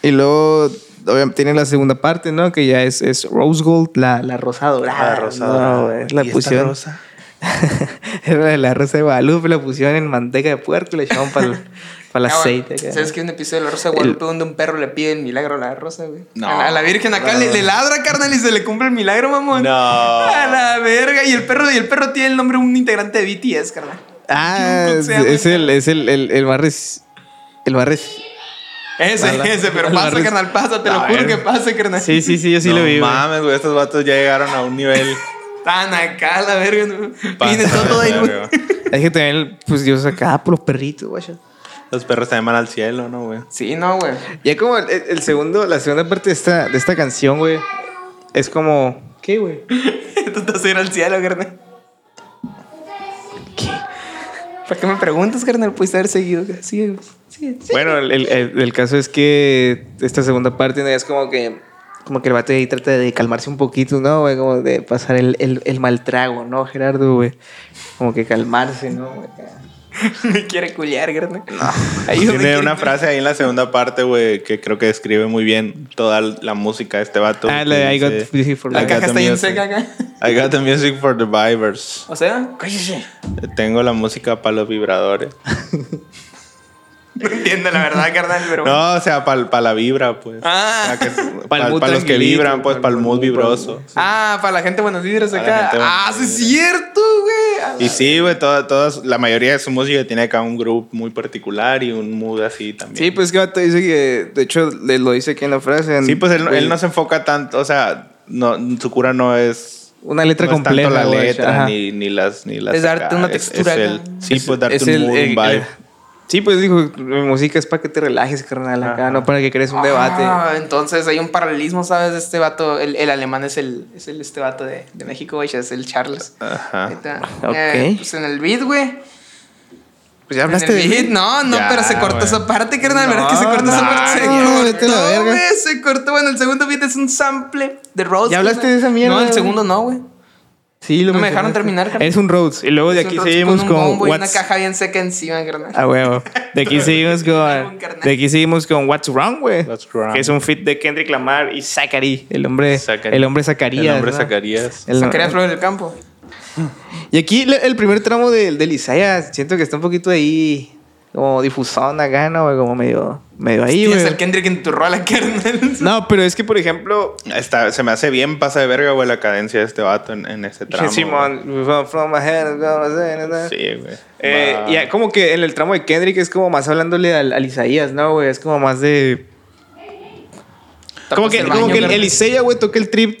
A: Y luego obviamente, tiene la segunda parte, ¿no? Que ya es, es Rose Gold, la, la rosa dorada.
B: La rosa
A: ¿no,
B: dorada.
A: güey? La
B: ¿Y esta
A: pusieron.
B: rosa?
A: Era la rosa de Guadalupe, la pusieron en manteca de puerco y le echaban para el, para el
C: Ah,
A: aceite. acá.
C: ¿Sabes que hay un episodio de La Rosa de Guadalupe donde un perro le pide el milagro a la rosa, güey?
B: No.
C: A la, a la Virgen acá le, le ladra, carnal, y se le cumple el milagro, mamón.
B: No.
C: A la verga. Y el perro, y el perro tiene el nombre de un integrante de BTS, carnal.
A: Ah,
C: ¿Cómo
A: es, el, es el, el, el reci- El reci-
C: Ese,
A: Mala-
C: ese, pero pasa,
A: risa.
C: carnal, pasa, te lo juro
A: ver.
C: que pasa, carnal.
A: Sí, sí, sí, yo sí
B: no
A: lo vi, güey.
B: mames, güey. Estos vatos ya llegaron a un nivel.
C: Tan acá, la verga. ¿no? Viene todo ahí, güey.
A: Es que también, pues Dios acá por los perritos, güey.
B: Los perros también van al cielo, ¿no, güey?
C: Sí, no, güey.
A: Ya como el, el segundo, la segunda parte de esta, de esta canción, güey, es como. ¿Qué, güey?
C: Tú a ir al cielo, carnal. ¿Qué? ¿Para qué me preguntas, carnal? Pudiste haber seguido. Sí, sí, sí.
A: Bueno, el, el- el- el caso es que esta segunda parte ¿no? es como que. Como que el vato ahí trata de calmarse un poquito, ¿no, güey? Como de pasar el, el, el mal trago, ¿no, Gerardo, güey? Como que calmarse, ¿no? güey?
C: Me quiere culiar, carnal. Ayúdame,
B: Tiene
C: quiere
B: una
C: culiar.
B: frase ahí en la segunda parte, güey, que creo que describe muy bien toda la música de este vato.
A: Ah, la de I got busy for
C: La
B: got
C: caja
B: the
C: está bien
B: music.
C: seca acá.
B: I got the music for the vibers.
C: O sea, cállese.
B: Tengo la música para los vibradores.
C: No entiendo la verdad, carnal, pero.
B: No, o sea, para la vibra, pues.
C: Ah.
B: para los que vibran, pues, para el mood vibroso.
C: Ah, para la gente buenos vibras acá. Ah, sí es cierto, güey.
B: Y sí, güey, toda, todas, la mayoría de su música tiene acá un grupo muy particular y un mood así también.
A: Sí, pues que vato dice que. De hecho, le lo dice aquí en la frase. en-
B: Sí, pues él, él no se enfoca tanto, o sea, no, su cura no es.
A: Una letra
B: no es
A: completa.
B: tanto la letra ni, ni las ni las
C: Es darte
B: acá,
C: una
B: es-
C: textura
B: es el-
C: acá.
B: sí,
A: Es-
B: pues darte
A: es
B: un
A: el-
B: mood,
A: el-
B: un vibe.
A: el- Sí, pues dijo, mi música es para que te relajes, carnal, acá,
B: Ajá.
A: no para que crees un debate.
C: Ah, entonces hay un paralelismo, ¿sabes? De este vato. El, el alemán es el, es el este vato de, de México, güey. Es el Charles.
B: Ajá.
A: Ok.
C: Eh, pues en el beat, güey.
A: Pues ya
C: En
A: hablaste
C: el
A: de
C: beat, no, no,
B: Ya,
C: pero se cortó esa parte, carnal. ¿Verdad
A: No,
C: que se cortó esa
A: no,
C: parte? Se
A: no, a la
C: cortó,
A: verga.
C: güey. Se cortó. Bueno, el segundo beat es un sample de Rose.
A: ¿Ya hablaste de esa mierda,
C: No, el segundo no, güey.
A: Sí, lo
C: No me dejaron terminar, carnal.
A: Es un Rhodes. Y luego de
C: Es un
A: aquí
C: Rhodes
A: seguimos
C: un
A: con.
C: bombo y una
A: What's-
C: caja bien seca encima, carnal.
A: Ah, huevo. De aquí seguimos con.
C: carnal.
A: De aquí seguimos con What's Wrong, güey.
B: What's Wrong.
A: Que es un fit de Kendrick Lamar y Zachary. El hombre.
B: Zachary.
A: El hombre Zacarías.
B: El hombre
A: ¿no?
B: Zacarías.
A: El-
C: Sacaría flores del campo.
A: Y aquí le- el primer tramo del del Isaiah, siento que está un poquito ahí. Como difusón acá, ¿no? güey? Como medio. Medio ahí, güey.
C: el Kendrick en tu rola, carnal.
A: No, pero es que, por ejemplo,
B: Está, se me hace bien pasa de verga, güey, la cadencia de este vato en, en ese tramo.
A: Simón, from- from my head,
B: güey. Sí, güey.
A: Eh,
B: Va-
A: y como que en el tramo de Kendrick es como más hablándole al, al Isaías, ¿no, güey? Es como más de. Como que, como que el, el güey, toca el trip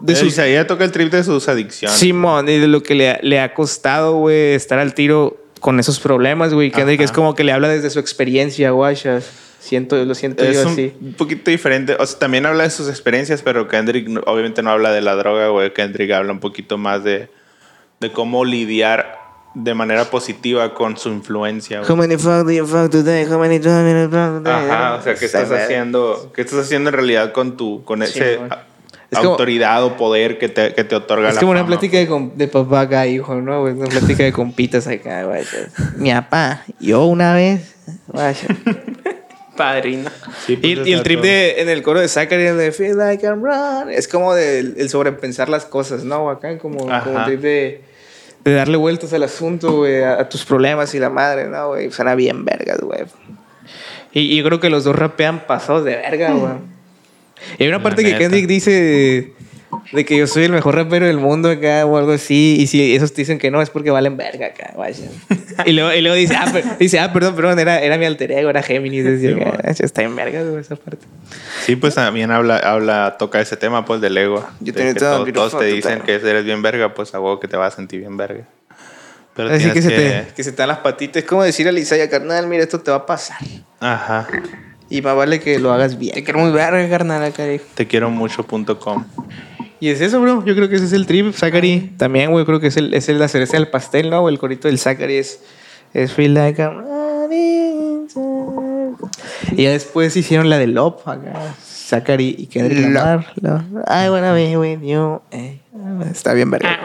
A: de
B: El
A: sus.
B: Isaías toca el trip de sus adicciones.
A: Simón, y de lo que le, le ha costado, güey, estar al tiro con esos problemas, güey. Kendrick
B: Ajá.
A: es como que le habla desde su experiencia, guachas. Siento, lo siento
B: Es
A: yo
B: un,
A: así.
B: un poquito diferente. O sea, también habla de sus experiencias, pero Kendrick obviamente no habla de la droga, güey. Kendrick habla un poquito más de, de cómo lidiar de manera positiva con su influencia, güey.
A: How many fuck do you fuck today? How many times you fuck today?
B: Ajá, o sea, ¿qué estás haciendo? ¿Qué estás haciendo en realidad con tu con ese.
A: Es como-
B: autoridad o poder que te, que te otorga
A: Es
B: la
A: como una
B: fama?
A: plática de, com- de papá acá, hijo, ¿no? Una plática de compitas acá, güey. Mi papá, yo una vez, güey.
C: Padrino.
B: Sí, pues,
A: Y, y el trip
B: todo.
A: de, en el coro de Zachary de Feel Like I'm Run, es como de, el sobrepensar las cosas, ¿no? Acá como,
B: Ajá.
A: como trip de, de darle vueltas al asunto, güey, a, a tus problemas y la madre, ¿no, güey? Suena bien vergas, güey. Y, y yo creo que los dos rapean pasados de verga, güey. Y hay una
B: La
A: parte que. Kendrick dice de, de que yo soy el mejor rapero del mundo acá o algo así. Y si esos te dicen que no, es porque valen verga acá, vaya. Y luego, y luego dice, ah, per- dice, ah, perdón, perdón, era, era mi alter ego, era Géminis. Decía,
B: Sí,
A: "Ah, está en verga, güey, esa parte.
B: Sí, pues también habla, habla, toca ese tema, pues, del ego.
A: Yo
B: De que
A: todo
B: todos te dicen que eres bien verga, pues a huevo que te vas a sentir bien verga. Pero
A: Así que
B: tienes
A: se, te, que se te dan las patitas. Es como decir a Lisaya, carnal, mira, esto te va a pasar.
B: Ajá.
A: Y más vale que lo hagas
C: Te
A: bien.
C: quiero muy verga, carnal, acá, hijo.
B: Te quiero mucho.com.
A: Y es eso, bro. Yo creo que ese es el trip. Zachary también, güey. Creo que es, el, es el- la cereza del pastel, ¿no? El corito del Zachary es, es Feel Like I'm Y ya después hicieron la de Love acá. Zachary y Kendrick
C: Love.
A: Lamar. I wanna be with you. eh. Está bien, verga.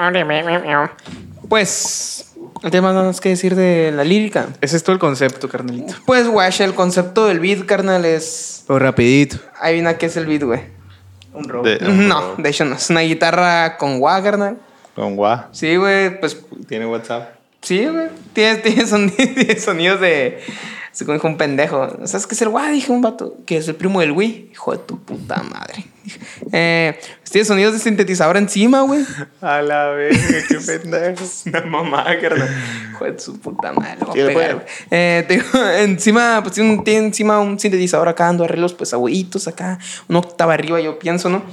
C: Pues, ¿no tienes más nada que decir de la lírica?
A: Ese es todo el concepto, carnalito.
C: Pues, guacha, el concepto del beat, carnal, es...
A: Pero rapidito.
C: Adivina qué es el beat, güey.
A: Un robo.
B: De-
C: No, de hecho no. Es una guitarra con wah, carnal.
B: Con gua.
C: Sí, güey, pues
B: Tiene WhatsApp.
C: Sí, güey. Tiene, tiene sonidos de. Se dijo un pendejo. ¿Sabes qué es el guay? Dije un vato. Que es el primo del Wii. Hijo de tu puta madre. Eh, tiene sonidos de sintetizador encima, güey.
B: A la vez, qué pendejo.
C: Una mamá, carnal. Hijo de su puta madre. Eh, te digo, encima, pues tiene, encima un sintetizador acá dando arreglos, pues abuelitos acá. Una octava arriba, yo pienso, ¿no?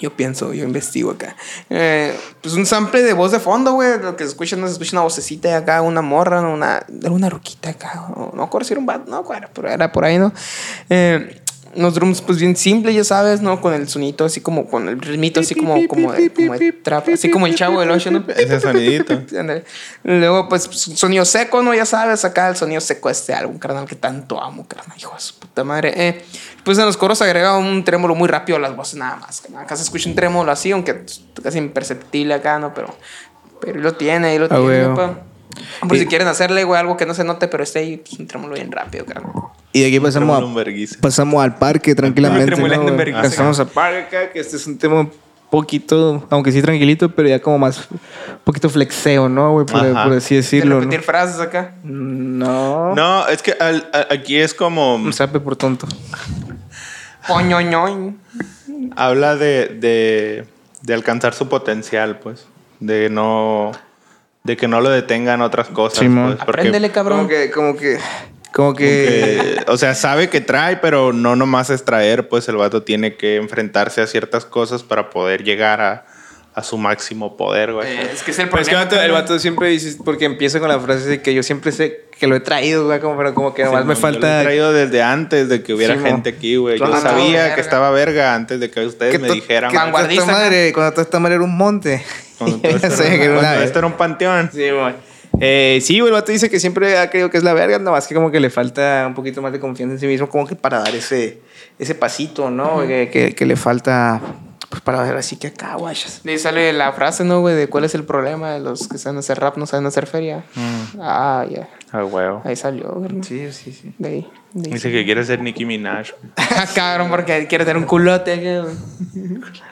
C: Yo pienso, yo investigo acá. Eh, pues un sample de voz de fondo, güey. Lo que se escucha, no se escucha una vocecita acá, una morra, ¿no? una, una ruquita acá. No recuerdo si era un bat, no, pero era por ahí, ¿no? Eh, unos drums, pues bien simples, ya sabes, ¿no? Con el sonito así como, con el ritmito así como, como, de, como de trap, así como el chavo del 8, ¿no?
B: Ese sonidito.
C: Luego, pues, sonido seco, ¿no? Ya sabes, acá el sonido seco de este álbum, carnal, que tanto amo, carnal, hijo de su puta madre. Eh, pues en los coros agrega un trémolo muy rápido a las voces, nada más. carnal. Acá se escucha un trémolo así, aunque casi imperceptible acá, ¿no? Pero, pero lo tiene, ahí lo
A: Ah,
C: tiene. Por
A: Y-
C: si quieren hacerle, güey, algo que no se note, pero esté ahí, pues un trémolo bien rápido, carnal.
A: Y de aquí pasamos a, pasamos al parque tranquilamente. ¿no. Pasamos al parque acá, que este es un tema un poquito, aunque sí tranquilito, pero ya como más, un poquito flexeo, ¿no, güey? Por, así
C: De
A: decirlo. ¿no?
C: repetir frases acá.
A: No.
B: No, es que al- a- aquí es como.
A: Un sape por tonto.
C: Poñoñoñ.
B: Habla de, de, de alcanzar su potencial, pues. De no. De que no lo detengan otras cosas.
A: Simón.
B: pues,
C: Apréndele, cabrón.
A: Como que, como que, como que.
B: que, o sea, sabe que trae, pero no nomás es traer, pues el vato tiene que enfrentarse a ciertas cosas para poder llegar a, a su máximo poder, güey.
C: Eh, es que es el
A: Pero es que el
C: problema.
A: vato, el
C: carnal.
A: vato siempre dice, porque empieza con la frase de que yo siempre sé que lo he traído, güey, como, pero como que nomás
B: Sí,
A: me
B: no, yo lo he
A: falta.
B: traído desde antes de que hubiera
A: Sí,
B: gente aquí, güey. Yo
A: Claro,
B: sabía
C: verga.
B: que estaba verga antes de que ustedes me dijeran.
A: que
B: güey.
C: Vanguardista,
A: toda esta
C: acá.
A: madre, cuando toda esta madre era un monte.
B: Cuando todo esto era-
A: que era una
B: cuando
A: vez.
B: esto era un panteón.
A: Sí, güey. Eh, sí, güey, el vato dice que siempre ha creído que es la verga, nada más que como que le falta un poquito más de confianza en sí mismo, como que para dar ese, ese pasito, ¿no? que, que, que le falta, pues para ver así que acá, guayas.
C: De ahí sale la frase, ¿no, güey? De cuál es el problema de los que saben hacer rap, no saben hacer feria. Ah, ya.
B: Ah, huevo.
C: Ahí salió, güey.
A: Sí, sí, sí.
C: De ahí. de ahí.
B: Dice que quiere ser Nicki Minaj.
C: Ah, cabrón, porque quiere tener un culote. güey.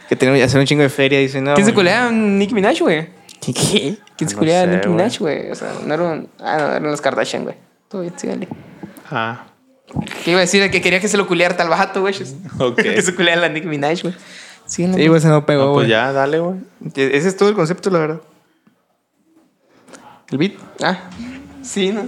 A: Que tiene que hacer un chingo de feria, dice, no.
C: ¿Quién se culea a Nicki Minaj, güey?
A: ¿Qué?
C: ¿Quién se culea Nicki
B: güey.
C: Minaj, güey? O sea, no era un... Ah, no, eran los Kardashian, güey. Todo bien, sí, dale.
B: Ah,
C: ¿Qué iba a decir? Que quería que se lo culeara tal bajato, güey.
B: ok.
C: que se culeara a la Nicki Minaj, güey. Sí, no,
A: Sí, güey, se no pegó,
B: No, pues ya, dale, güey.
A: Ese es todo el concepto, la verdad. El beat.
C: Ah, sí, ¿no?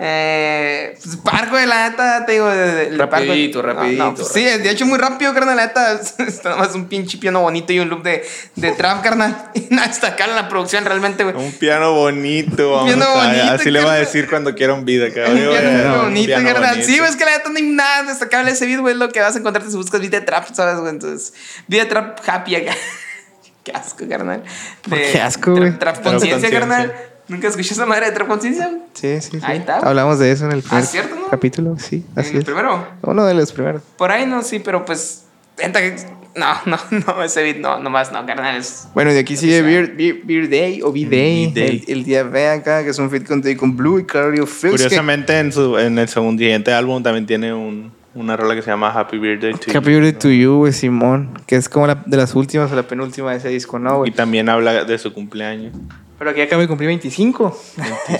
C: Eh, pues parco de la neta, te digo. de- de- el
A: Rapidito,
C: parco- no,
A: rapidito,
C: no, pues sí, de hecho, muy rápido, carnal. La neta, está nada más un pinche piano bonito y un loop de, de trap, carnal. Y nada, destacar en la producción realmente, güey.
B: Un piano bonito, vamos
C: piano
B: a-
C: bonito,
B: Así le va a
C: carnal.
B: decir cuando quiera un video,
C: Un
B: cabrón.
C: piano
B: un
C: bonito,
B: piano
C: carnal.
B: bonito.
C: Sí, güey, es que la neta no hay nada destacable ese beat, güey. Es lo que vas a encontrarte si buscas beat de trap, ¿sabes, güey? Entonces, beat de trap happy acá. Qué asco, carnal.
A: ¿Por
C: De-
A: qué asco, güey?
C: Trap
B: Trap
C: conciencia,
B: conciencia.
C: carnal. ¿Nunca escuché esa madre de trap conciencia? güey?
A: Sí, sí, sí.
C: Ahí está.
A: Hablamos de eso en el primer
C: ¿cierto, no?
A: capítulo, sí, así
C: ¿En el
A: es.
C: primero?
A: Uno de los primeros.
C: Por ahí no, sí, pero pues. que- No, no, no, ese beat no, nomás no, carnal. Es,
A: Bueno, y aquí sigue Beer, Beer, Beer Day o B-Day.
B: B-Day.
A: El, el día B acá, que es un fit con, con Blue y Cardio Fields. que-
B: Curiosamente, en, su, en el segundo siguiente álbum también tiene un, una rola que se llama Happy Birthday to
A: Happy
B: You.
A: Birthday to You, güey, Simón. Que es como la, de las últimas o la penúltima de ese disco, ¿no,
B: Y
A: güey?
B: también habla de su cumpleaños.
A: Pero aquí acaba de cumplir 25.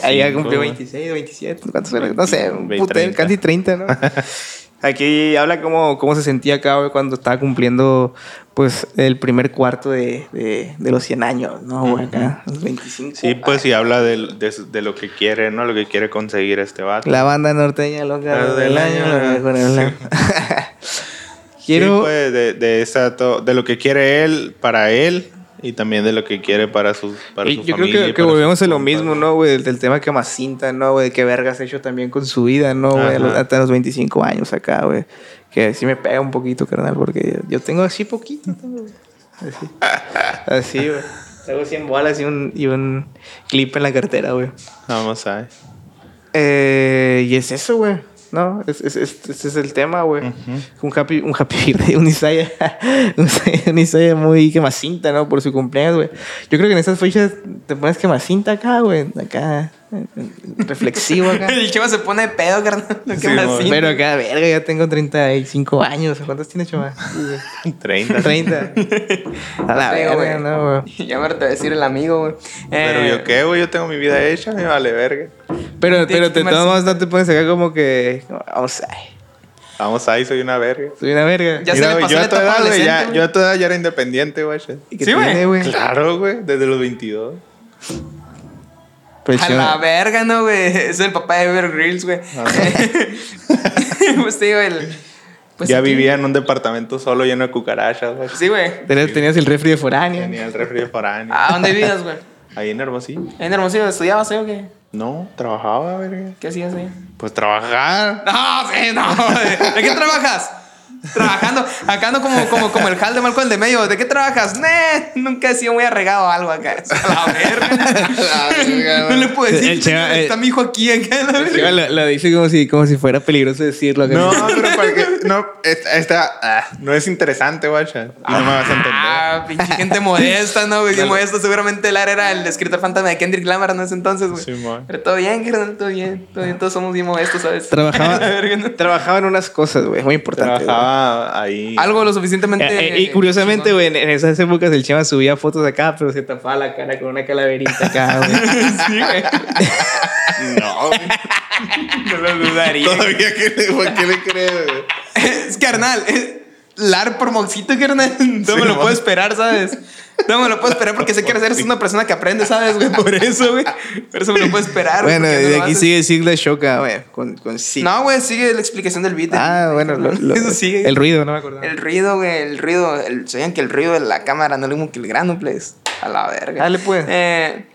A: Ahí ya cumplió
B: güey.
A: 26, 27. ¿Cuántos eran? No sé, un
B: 20,
A: putero,
B: 30.
A: casi 30, ¿no? Aquí habla cómo, cómo se sentía acá, cuando estaba cumpliendo, pues, el primer cuarto de, de, de los 100 años, ¿no, güey? Acá, los 25.
B: Sí, pues y habla de, de lo que quiere, ¿no? Lo que quiere conseguir este vato.
A: La banda norteña loca
B: Claro,
A: del año.
B: año. Sí,
A: Quiero...
B: pues, de, de, esa de lo que quiere él para él y también de lo que quiere para su, para
A: Y
B: su
A: yo
B: familia.
A: creo
B: y
A: que, volvemos a lo mismo, ¿no, güey? Del, del tema que más cinta, ¿no, güey? Que vergas ha hecho también con su vida, ¿no, güey? Hasta los 25 años acá, güey. Que sí me pega un poquito, carnal, porque yo tengo así poquito. tengo, así. Así, güey. Tengo 100 bolas y un, y un clip en la cartera, güey.
B: Vamos a ver.
A: Eh, y es eso, güey. No, es, es, es- ese es el tema, güey. Un happy, un happy birthday, un Isaiah, un un Isaiah muy quemacinta, ¿no? Por su cumpleaños, güey. Yo creo que en esas fechas te pones quemacinta acá, güey. Acá, reflexivo acá.
C: El chema se pone de pedo, carnal. Lo que
B: Sí,
C: más.
A: Pero acá, verga, ya tengo 35 años. ¿Cuántos tienes, chaval?
B: 30.
A: 30. A la
C: Te
A: verga,
C: güey.
A: no.
C: Ya me harté de decir el amigo, güey.
B: Pero
C: Eh,
B: yo qué, güey, yo tengo mi vida hecha, me vale verga.
A: Pero,
C: Te-
A: pero
C: te
A: modos no te pones acá como que. Vamos, ay,
B: Vamos ahí, soy una verga.
A: soy una verga.
C: Ya se
B: Mira, güey,
C: pasó
B: yo a tu edad, ya, yo a tu edad ya era independiente, güey.
A: ¿Y qué
C: Sí, güey?
B: Claro, güey, desde los 22.
A: Pero
C: A la verga, ¿no, güey? Es el papá de Bear Grylls, güey. pues te digo, el... Pues
B: ya vivía en un departamento solo lleno de cucarachas, güey.
C: Sí, güey.
A: tenías, tenías el refri de foráneo.
B: Tenía el refri foráneo.
C: ¿A dónde vivías, güey?
B: Ahí en Hermosillo.
C: ¿En Hermosillo estudiabas, eh, o qué?
B: No, trabajaba, verga.
C: ¿Qué hacías ahí?
B: Pues trabajar.
C: No, sí, no. ¿De qué trabajas? Trabajando, acá ando como, como, como el Hal de Malcolm el de medio. ¿De qué trabajas? Nunca he sido muy arregado algo acá. A la verga. No le puedo decir.
A: El eh,
C: está mi hijo aquí acá. la verga.
A: Lo, lo dice como si, como si fuera peligroso decirlo. acá.
B: No, pero para que. No, esta. esta, ah, no es interesante, guacha. No me vas a entender.
C: Ah, pinche gente modesta, ¿no, güey? Bien modesto. Seguramente Lara era el escritor fantasma de Kendrick Lamar en ese entonces, güey.
B: Simón.
C: Pero todo bien, carnal, todo bien. Todo bien, todos somos bien modestos, ¿sabes?
A: Trabajaba,
C: verga, ¿no?
A: trabajaba en unas cosas, güey, muy importantes. güey.
B: Ahí.
C: Algo lo suficientemente.
A: Eh, eh, y curiosamente, güey, en, en esas épocas el Chema subía fotos acá, pero se tapaba la cara con una calaverita acá, güey.
C: Sí, güey.
B: No, güey.
C: No lo dudaría.
B: Todavía que le, ¿por qué le crees, güey?
C: Es carnal. es Lar por moxito, carnal. No me lo puedo esperar, ¿sabes? No me lo puedo esperar porque sé que eres una persona que aprende, ¿sabes, güey? Por eso, güey. Por eso me lo puedo esperar. güey,
A: Bueno,
C: no
A: de aquí sigue Sigla Shoka, güey, con, con sí.
C: No, güey, sigue la explicación del beat.
A: Ah, bueno, lo- lo-
C: eso sigue.
A: el ruido, no me acuerdo.
C: El ruido, güey, el ruido. El, sabían que el ruido de la cámara no es lo mismo que el grano, please. A la verga.
A: Dale, pues.
C: Eh,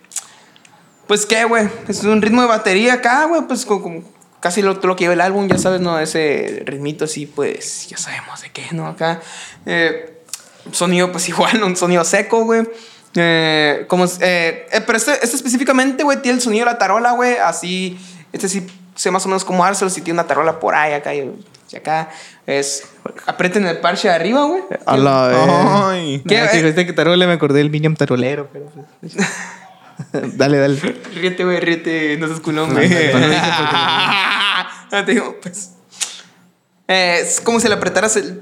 C: pues qué, güey. Es un ritmo de batería acá, güey. Pues como, como casi lo, todo lo que lleva el álbum, ya sabes, ¿no? Ese ritmito así, pues ya sabemos de qué, ¿no? Acá. Eh, sonido, pues igual, un sonido seco, güey. Eh, como, eh, eh, pero este, este específicamente, güey, tiene el sonido de la tarola, güey. Así, este sí sé más o menos como Arcel, si tiene una tarola por ahí, acá y, y acá. Es, aprieten el parche de arriba, güey.
A: A la verga.
B: Ay.
C: ¿Qué?
A: Que dijiste que tarola me acordé del Minion tarolero, pero pues, dale, dale.
C: Ríete, güey, ríete, no seas culón, güey.
A: No, no, no dije
C: No, te digo, pues. eh, es como si le apretaras el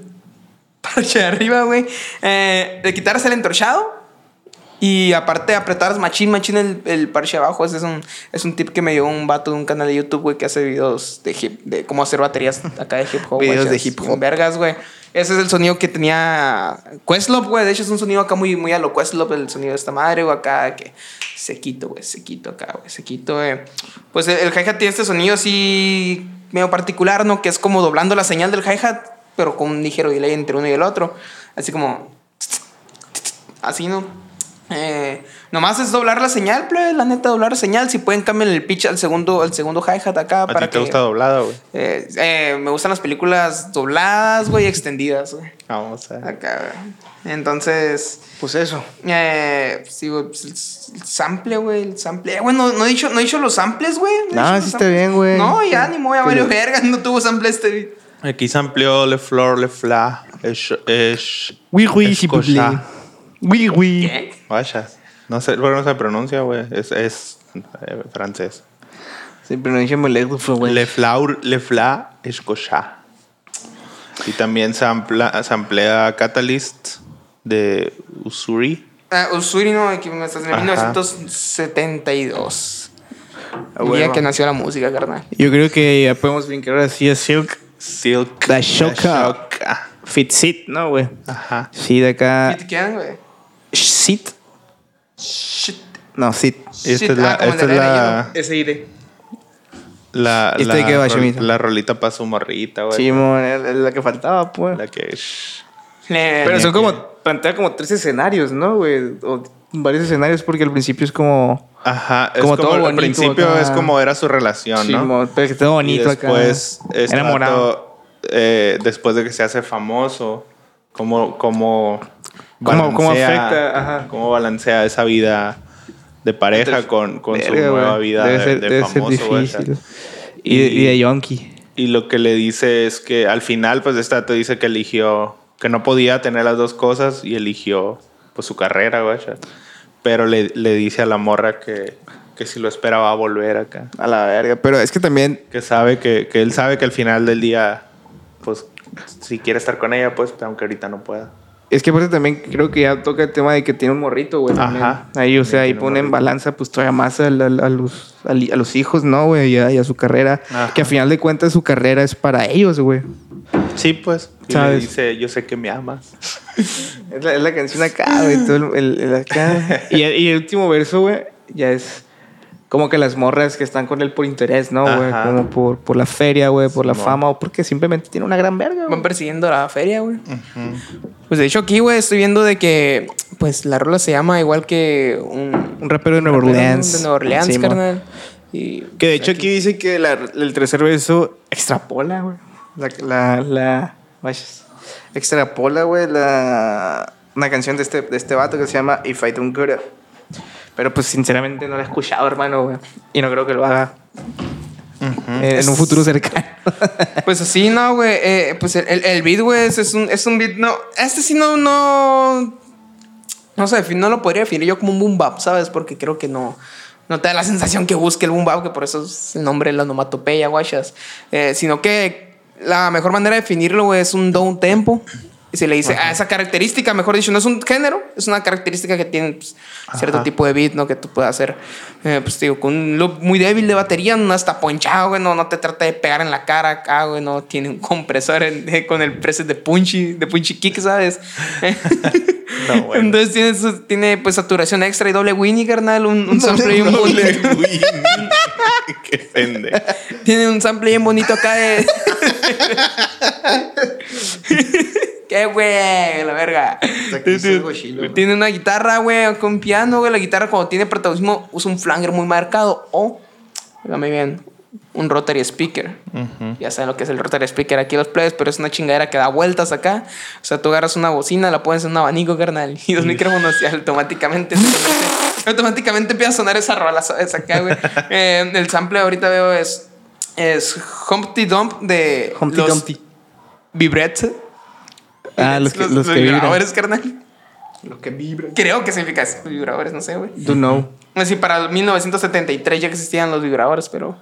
C: parche de arriba, güey. Eh, le quitaras el entorchado. Y aparte apretaras machín, machín el, el parche de abajo. Ese es un, es un tip que me dio un vato de un canal de YouTube, güey, que hace videos de hip, de cómo hacer baterías acá de hip hop.
A: Videos de hip hop.
C: Vergas, güey. Ese es el sonido que tenía Questlove, güey. De hecho, es un sonido acá muy, muy a lo Questlove, el sonido de esta madre, güey. Acá, que sequito, güey. Sequito acá, güey. Sequito, güey. Pues el, el hi-hat tiene este sonido así medio particular, ¿no? Que es como doblando la señal del hi-hat, pero con un ligero delay entre uno y el otro. Así como... Así, ¿no? Eh, nomás es doblar la señal, plebe, la neta, doblar la señal. Si pueden, cambiar el pitch al segundo, al segundo hi-hat acá.
B: ¿A
C: para
B: ti te
C: que-
B: gusta doblado, güey?
C: eh, eh, me gustan las películas dobladas, güey, extendidas, güey.
B: Vamos a
C: Acá, güey. Entonces,
A: Pues eso.
C: eh, sí, güey, pues, el, sample, güey, el sample. Eh, güey, no, no he dicho, no he dicho los samples, güey.
A: No, sí está
C: samples.
A: bien, güey.
C: No, ya ni me voy a
A: Pero-
C: varios vergas, no tuvo sample este. beat.
B: Aquí se amplió Le Flor, Le Fla. Es. es
A: Oui, oui, oui.
C: ¿Qué?
B: Vaya. No sé, bueno, no se pronuncia, güey. Es, es eh, francés.
A: Sí, pronunciamos el güey.
B: Le Flaur, Le Fla, Escocha. Y también se, ampla- se amplía Catalyst de Usuri.
C: Ah, Usuri, no, aquí me estás en
B: Ajá.
C: 1972.
A: Ah,
C: El día que nació la música, carnal.
A: Yo creo que ya podemos brincar ahora sí a Silk.
B: Silk.
A: La Shoka.
B: Shoka.
A: Fit Sit, ¿no, güey?
B: Ajá.
A: Sí, de acá.
C: ¿Qué te quedan, güey?
A: Sit.
C: Shit.
A: No, Sit.
B: Esta
C: Shit,
B: es la,
C: ah, como
B: esta es la,
A: Ese iré.
B: la,
A: Este
B: la,
A: que va,
B: rol- la rolita para su morrita, güey.
A: Sí, mon, la que faltaba, pues.
B: La que.
A: Pero son como, plantea como tres escenarios, ¿no, güey? O varios escenarios porque al principio es como...
B: Ajá. Es
A: Como
B: como,
A: todo
B: al
A: bonito
B: principio
A: acá.
B: es como era su relación,
A: Sí,
B: ¿no?
A: mon, pero que todo bonito
B: y después,
A: acá.
B: este
A: Enamorado.
B: eh, después de que se hace famoso, cómo, cómo,
A: Cómo- cómo afecta, ajá.
B: cómo balancea esa vida de pareja
A: Entonces,
B: con, con su
A: Verga,
B: nueva
A: güey.
B: vida
A: debe
B: de,
A: ser,
B: de
A: debe ser
B: famoso. sea.
A: difícil. Y, y de yonki.
B: Y lo que le dice es que al final, pues, esta te dice que eligió, que no podía tener las dos cosas y eligió, pues, su carrera, güey. Pero le, le dice a la morra que, que si lo espera va a volver acá.
A: A la verga. Pero es que también.
B: Que sabe que, que él sabe que al final del día, pues, si quiere estar con ella, pues, aunque ahorita no pueda.
A: Es que aparte también creo que ya toca el tema de que tiene un morrito, güey. también.
B: Ajá.
A: Ahí, o sea, ahí pone en balanza, pues todavía más al- a, los, a los hijos, ¿no, güey? Y, a- y a su carrera.
B: Ajá.
A: Que a final de cuentas su carrera es para ellos, güey.
B: Sí, pues. Y
A: ¿Sabes?
B: le dice, yo sé que me amas.
A: Es la, es la canción acá, güey. todo el, el- el acá. Y el último verso, güey, ya es como que las morras que están con él por interés, ¿no, güey? Como por, por la feria, güey, por la fama o porque simplemente tiene una gran verga,
C: Van persiguiendo la feria, güey. Pues de hecho aquí, güey, estoy viendo de que, pues la rola se llama igual que un...
A: Un rapero de Nueva Orleans.
C: De Nueva Orleans,
A: Sí,
C: carnal. Y,
A: Que de hecho aquí dice que la- el tercer verso extrapola, güey. La, la, la, vayas. Extrapola, güey, la, una canción de este, de este vato que se llama If I Don't Good It. Pero pues sinceramente no la he escuchado, hermano, güey. Y no creo que lo haga eh, en un futuro cercano.
C: Pues así, no, güey. eh, pues el, el, el beat, güey, es, es un, es un beat, no. Este sí no, no. No sé, no lo podría definir yo como un boom bap, ¿sabes? Porque creo que no. No te da la sensación que busque el boom bap, que por eso es el nombre de la onomatopeya, guachas. Eh, sino que la mejor manera de definirlo, güey, es un down tempo. Y se le dice, a esa característica, mejor dicho, no es un género, es una característica que tiene pues, cierto
B: Ajá.
C: tipo de beat, ¿no? Que tú puedes hacer, eh, pues digo, con un loop muy débil de batería, no está ponchado, güey, no, no te trata de pegar en la cara acá, güey, no tiene un compresor en- eh, con el preset de punchy, de punchy kick, ¿sabes?
B: No, bueno.
C: Entonces tiene, tiene pues saturación extra y doble Winnie, carnal, un, un sample bien bonito.
B: Qué pendejo.
C: Tiene un sample bien bonito acá de. Qué güey, la verga. Tiene una guitarra, güey, con piano, güey. La guitarra cuando tiene protagonismo usa un flanger muy marcado o, dígame bien, un rotary speaker. Ya saben lo que es el rotary speaker aquí los plebes, pero es una chingadera que da vueltas acá. O sea, tú agarras una bocina, la pones en un abanico, carnal, y los micrófonos y automáticamente se conectan. automáticamente empieza a sonar esa rola, ¿sabes? Acá, güey. Eh, el sample ahorita veo es, es Humpty Dump de
A: Humpty
C: los
A: Dumpty. Ah, los que- los que vibran.
C: vibradores, carnal.
A: Lo que vibra.
C: Creo que significa eso, vibradores, no sé, güey.
A: Don't know.
C: No sé si para el 1973 ya existían los vibradores, pero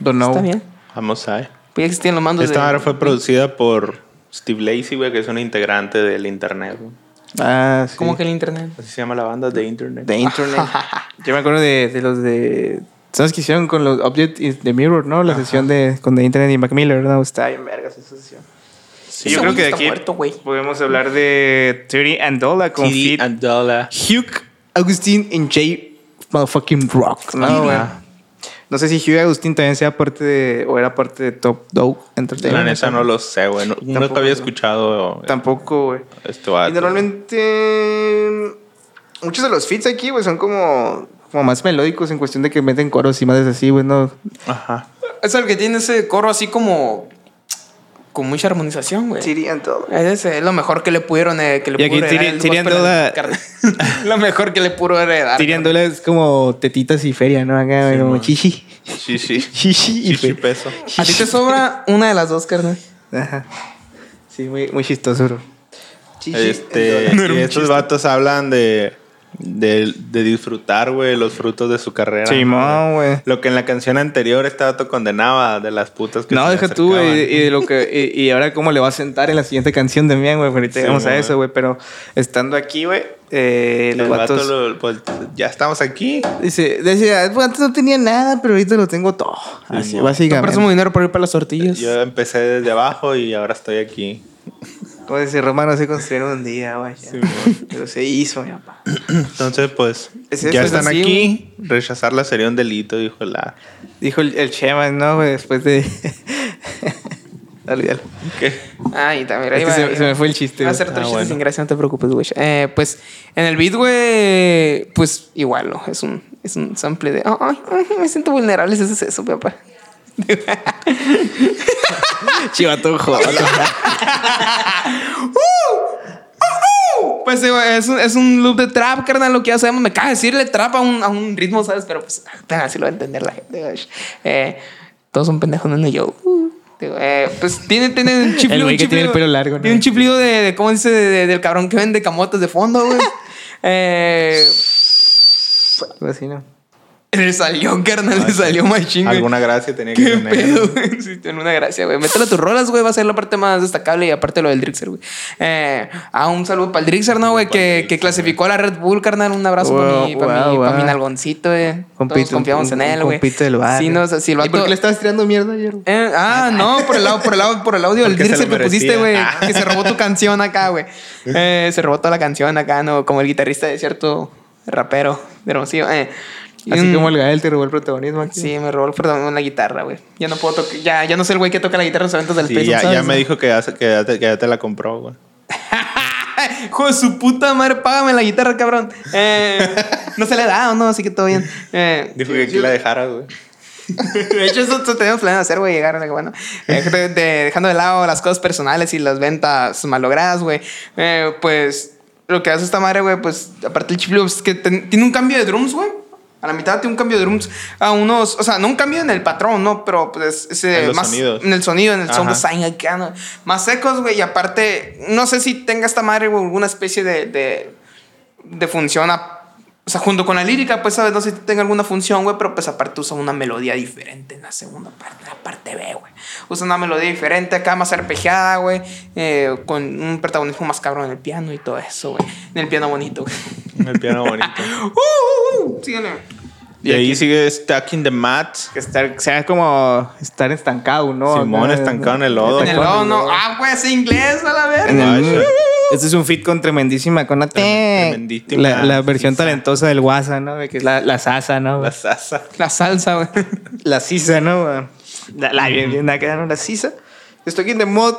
A: Don't know.
C: está bien.
B: Vamos a.
C: Pues existían los mandos
B: Esta
C: de...
B: fue producida por Steve Lacey, güey, que es un integrante del internet. güey.
A: Ah, sí.
C: ¿Cómo que el internet?
B: Así se llama la banda de internet.
A: De internet. Yo me acuerdo de, de los de. ¿Sabes qué hicieron con los Object is the Mirror, no? La sesión de con The Internet y Mac Miller, ¿no? Está bien vergas esa sesión.
B: Sí,
A: yo
C: Ese
A: creo que de
C: está
A: aquí
C: muerto, güey.
A: podemos hablar de 30 and Dollar con Fit
B: and Dollar.
A: Hugh Agustín y J motherfucking Rock, ¿no? Güey? No sé si Hugh Agustín también sea parte de o era parte de Top Dog Entertainment.
B: La neta no lo sé, güey. No, nunca
A: Tampoco,
B: había
A: güey.
B: escuchado
A: Tampoco, güey.
B: vato.
A: Y normalmente muchos de los feats aquí, güey, son como como más melódicos en cuestión de que meten coros y más así, güey, no.
B: Ajá.
C: Es el que tiene ese coro así como... Con mucha armonización, güey.
A: And Dollar.
C: Es, ese, es lo mejor que le pudieron... eh, que le
A: Y aquí
C: lo mejor que le pudo heredar.
A: Dollar es como tetitas y feria, ¿no? Acá, güey, como
B: man.
A: chichi.
B: Sí, sí.
A: Chichi y
B: Sí, sí,
A: feria.
B: peso.
C: A ti te sobra una de las dos, carnal.
A: Ajá. Sí, muy, muy chistoso, bro. Chichi
B: Este, y estos vatos hablan de, de, de disfrutar, güey, los frutos de su carrera.
A: Simón, güey.
B: Lo que en la canción anterior este vato condenaba de las putas que
A: No,
B: se le
A: deja tú, güey. Y, de lo que, y, y ahora cómo le va a sentar en la siguiente canción también, güey. Ahorita
B: Sí,
A: llegamos a
B: güey.
A: eso, güey. Pero estando aquí, güey, eh,
B: El
A: los
B: vato
A: vatos.
B: lo- pues, ya estamos aquí.
A: Dice, decía, "Pues antes no tenía nada, pero ahorita lo tengo todo. Así,
B: mo.
A: básicamente.
C: Dinero para ir para las tortillas.
B: Yo empecé desde abajo y ahora estoy aquí.
A: Como dice Roma, no se construyeron un día, güey. ya.
B: mo.
A: pero se hizo, mi papá.
B: Entonces, pues,
A: Es eso,
B: ya
A: es
B: están
C: así,
B: aquí. Rechazarla sería un delito, dijo la.
A: Dijo el, el Chema, ¿no? Después de. Olvídalo.
B: ¿Qué?
C: Ay, también. ahí
A: Es que
C: va,
A: se, me fue el chiste.
C: Va a
A: güey.
C: ser otro
B: Ah,
C: chiste
B: bueno.
C: sin gracia, no te preocupes, güey. Eh, pues en el beat, güey, pues igual, ¿no? Es un, es un sample de. Ay, ay, me siento vulnerable si haces eso, papá.
A: Chivato joder.
C: Pues digo, es un, es un loop de trap, carnal, lo que ya sabemos. Me caga decirle trap a un, a un ritmo, ¿sabes? Pero pues apenas así lo va a entender la gente. Eh, todos son pendejos, no yo. Uh, eh, pues tiene, tiene un chiflido.
A: El güey que tiene el pelo largo, ¿no?
C: Tiene un chiflido de, de ¿cómo dice? De- de- del cabrón que vende camotes de fondo, güey. eh,
A: así, ¿no?
C: Le salió, carnal, le salió machín, güey.
B: Alguna gracia tenía que
C: ¿Qué
B: tener.
C: pedo, güey? Sí, tiene una gracia, güey. Mételo a tus rolas, güey. Va a ser la parte más destacable y aparte lo del Drixer, güey. Eh, ah, un saludo para el Drixer, ¿no, güey? Que, que clasificó a la Red Bull, carnal. Un abrazo para mi,
A: Wow,
C: pa' mi,
A: wow,
C: pa' mi
A: wow.
C: nalgoncito, güey. Todos
A: Compito,
C: confiamos
A: un-
C: en él, güey.
A: compito del barrio.
C: Sí, no, o sea, si el
A: ¿Y por qué le estabas tirando mierda ayer?
C: Eh, ah, no, por el lado, por el lado, por el audio del Drixer
B: lo
C: que pusiste, güey.
B: Ah.
C: Que se robó tu canción acá, güey. Eh, se robó toda la canción acá, ¿no? Como el guitarrista de cierto rapero de Hermosillo. Eh. Y
A: Así
C: un-
A: como el Gael te robó el protagonismo aquí.
C: Sí, me robó perdón, una guitarra, güey. Ya no puedo tocar. Ya, ya no sé el güey que toca la guitarra en los eventos del
B: Sí,
C: Facebook,
B: ya,
C: ¿sabes?
B: ya me dijo que ya, se- que ya te, que ya te la compró, güey.
C: Hijo de su puta madre, págame la guitarra, cabrón. Eh, no se le da o no, así que todo bien. Eh,
B: Dijo que aquí la dejara, güey.
C: de hecho, eso, eso tenemos planeado hacer, güey, llegar, güey, bueno. eh, de- de- dejando de lado las cosas personales y las ventas malogradas, güey. Eh, pues lo que hace esta madre, güey, pues aparte el chip es que ten- tiene un cambio de drums, güey. A la mitad tiene un cambio de drums a unos, o sea, no un cambio en el patrón, ¿no? Pero pues ese
B: En los
C: más
B: sonidos.
C: en el sonido, en el sound design acá, ¿no? Más secos, güey, y aparte no sé si tenga esta madre güey, alguna especie de, de de función a- o sea, junto con la lírica, pues, ¿sabes? No sé si tenga alguna función, güey, pero pues aparte usa una melodía diferente en la segunda parte, la parte B, güey. Usa una melodía diferente acá, más arpegiada, güey, eh, con un protagonismo más cabrón en el piano y todo eso, güey. En el piano bonito, güey.
B: El piano bonito.
C: ¡Uh, uh, uh! Síguele.
B: Y ahí sigue Stuck in the Mat.
A: Que estar, sea como estar estancado, ¿no?
B: Simón estancado en el lodo.
C: En el lodo, no. Ah, güey, es inglés, a la verga.
A: este es un fit con tremendísima, con la,
B: tremendísima
A: la, la versión
B: sisa.
A: talentosa del WhatsApp, ¿no? Que es la, la sasa, ¿no?
B: La salsa.
C: La salsa, güey.
A: La sisa, ¿no? güey? La, la bien, bien acá, ¿no? La sisa. Estoy en The Mod.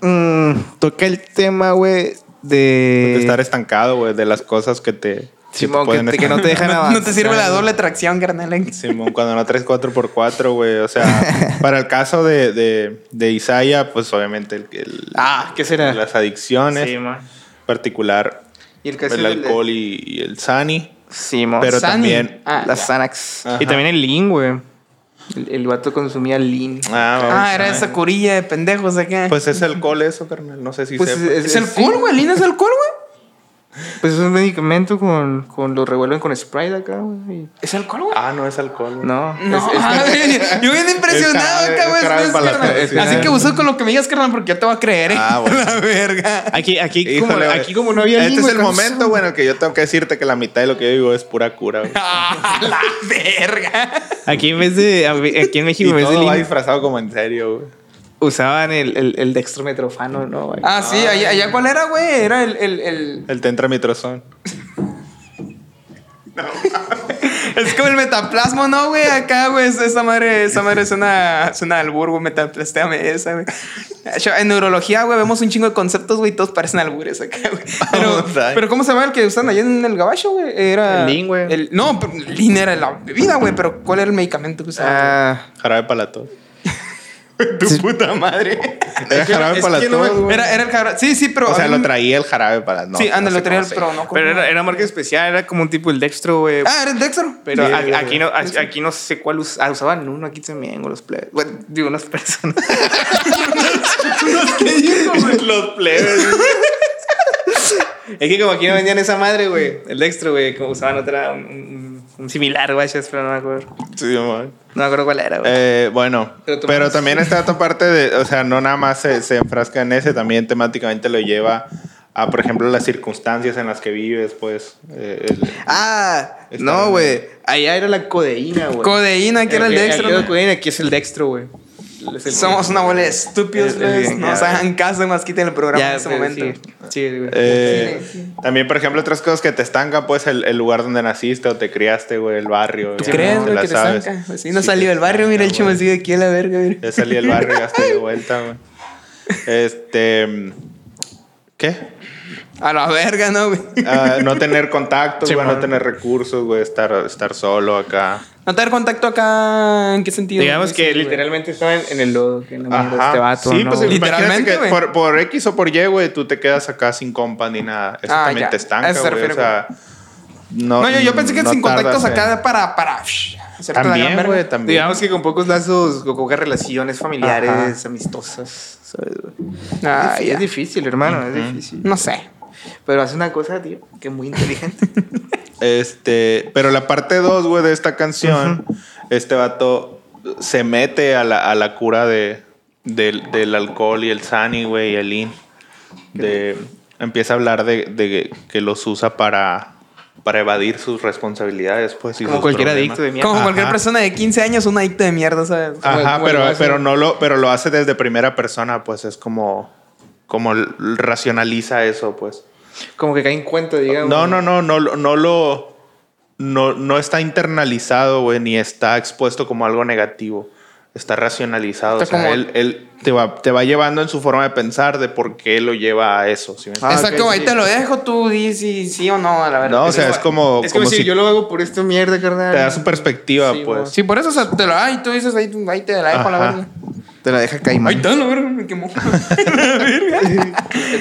A: mm, toca el tema, güey, de...
B: De estar estancado, güey, de las cosas que te.
A: Simón, que, te- que no te dejan
C: No,
A: avanzar.
C: no te sirve la doble tracción, carnal.
B: Simón, cuando no traes 4x4, güey. O sea, para el caso de, de, de Isaiah, pues obviamente el, el-
A: Ah, ¿qué será?
B: las adicciones,
A: Sí, man.
B: particular
A: Y el,
B: el alcohol y, y el Sani.
A: Sí, man.
B: Pero
C: Sani.
B: también-
C: Ah,
A: Las. Xanax.
B: Ajá.
A: Y también el Lean, güey. El, el vato consumía Lean.
B: Ah,
C: Ah, era esa curilla de pendejos acá.
B: Pues es alcohol eso, carnal. No sé si
A: Pues
B: sepas.
A: es-
C: ¿Es alcohol, güey? ¿Lina es alcohol, güey?
A: Pues es un medicamento con, con lo revuelven con Sprite acá, güey. y-
C: ¿Es alcohol, güey?
B: Ah, no es alcohol. güey.
A: No.
C: No,
A: es- es-
C: ah, güey, yo bien impresionado
B: Es
C: acá, güey.
B: es
C: es. Así que uso con lo que me digas, carnal, porque yo te voy a creer, ¿eh?
B: Ah, bueno.
C: La verga.
A: Aquí, aquí, como,
B: Híjole, güey.
A: aquí como no había
B: Este es
A: güey,
B: el
A: ¿cómo
B: momento,
A: son?
B: bueno, que yo tengo que decirte que la mitad de lo que yo digo es pura cura, güey.
C: Ah, la verga.
A: Aquí en vez de. Aquí en
B: Y
A: México, en vez de
B: todo va disfrazado como en serio, güey.
A: Usaban el, el, el dextrometrofano, ¿no?
C: Ah, sí, allá, allá cuál era, güey. Era el, el, el.
B: El tentramitrozón.
C: Es como el metaplasmo, ¿no, güey? Acá, güey, es- esa madre, esa madre suena, suena albur, güey. Metaplastéame esa, güey. En neurología, güey, vemos un chingo de conceptos, güey, todos parecen albures acá, güey. Pero, pero ¿cómo se llama el que usan allá en el gabacho, güey? Era.
A: El Lean, güey.
C: el- No, pero Lean era la bebida, güey, pero ¿cuál era el medicamento que usaban?
A: Ah,
B: Jarabe para la tos.
C: tu puta madre.
B: Era jarabe
A: es
B: para la
A: que no me-.
C: Era, era el jarabe. Sí, sí, pero.
B: O sea, lo traía el jarabe para... No,
C: Sí, anda,
B: no
C: lo traía,
B: se
C: pero no.
A: pero era, era marca especial, era como un tipo el dextro, güey.
C: Ah, era el Dextro.
A: Pero aquí, no, a- aquí no sé cuál us- ah, usaban uno, aquí también, güey, los plebes. Bueno, digo, unas personas.
B: Los plebes.
A: Es que como aquí no vendían esa madre, güey. El dextro, güey, como usaban otra, un, un- similar, güey, pero no me acuerdo.
B: Sí, man.
A: No me acuerdo cuál era, güey.
B: Eh, bueno,
A: Pero
B: también está otra parte de, o sea, no nada más se, se enfrasca en ese, también temáticamente lo lleva a, por ejemplo, las circunstancias en las que vives, pues. eh, el-
A: ah, no, güey. Allá era la codeína, güey.
C: Codeína, que era el Dextro.
A: Codeína, aquí es el dextro, güey. Es el-
C: Somos una bola de estúpidos,
A: Es- es
C: güey. No nos hagan caso, más quiten el programa
A: Ya,
C: en ese momento.
A: Sí, sí, güey.
B: eh,
C: Sí, sí.
B: También, por ejemplo, otras cosas que te estancan, pues el, el lugar donde naciste o te criaste, güey, el barrio.
C: ¿Tú
B: ya
C: crees,
B: no
C: güey,
B: la
C: que te? Pues sí, no salió del barrio, mira, el chimo
B: güey.
C: sigue aquí a la verga, mira.
B: Ya salí del barrio, ya estoy de vuelta, güey. Este. ¿Qué?
C: A la verga, ¿no, güey?
B: Ah, no tener contacto,
A: Sí,
B: güey, no tener recursos, güey, estar, estar solo acá.
C: No tener contacto acá, ¿en qué sentido?
A: Digamos
C: Sí,
A: que
C: güey.
A: literalmente estaba en, en el lodo, que en la mierda
B: Ajá.
A: este vato,
B: sí,
A: ¿no,
B: pues
A: güey?
C: Literalmente,
B: que por, por X o por Y, güey, tú te quedas acá sin compa ni nada. Eso
C: Ah,
B: también
C: ya.
B: te estanca,
C: A eso se
B: güey. O sea, no,
C: No, yo, yo pensé que
B: no
C: sin contactos
B: tardas
C: acá
B: en-
C: para, para
B: También, güey, también.
A: Digamos que con pocos lazos, con pocas relaciones familiares,
B: Ajá.
A: amistosas, ¿sabes? güey?
C: Ah,
A: es, difícil, hermano, es difícil.
C: No sé.
A: Pero hace una cosa, tío, que es muy inteligente.
B: Este, pero la parte 2, güey, de esta canción, este vato se mete a la, a la cura de, del, del alcohol y el Sani, güey, y el In. De, empieza a hablar de, de que los usa para, para evadir sus responsabilidades, pues. y
A: Como
B: sus
A: cualquier
B: problemas.
A: adicto de mierda.
C: Como cualquier persona de 15 años, un adicto de mierda, ¿sabes?
B: Ajá, pero,
A: lo hace-
B: pero no lo, pero lo hace desde primera persona, pues es como, como racionaliza eso, pues.
A: Como que cae en cuenta, digamos.
B: No, no, no, no, lo- no lo, no, no está internalizado, güey, ni está expuesto como algo negativo. Está racionalizado.
C: Está
B: o sea,
C: como-
B: él, él te va, te va llevando en su forma de pensar de por qué lo lleva a eso. ¿sí
A: Ah,
C: Exacto,
A: ok,
C: ahí
A: sí.
C: te lo dejo, tú di si sí o no, a la verdad.
B: no, o sea, es como,
A: Es como,
B: como
A: si,
B: si
A: yo lo hago por esta mierda, carnal.
B: te da su perspectiva,
A: Sí,
B: pues.
C: Sí, por eso, o sea, te lo da y tú dices, ahí, ahí te la dejo a la
B: Ajá.
A: Te la deja caimán.
C: Ay, tan, me quemó.
A: Te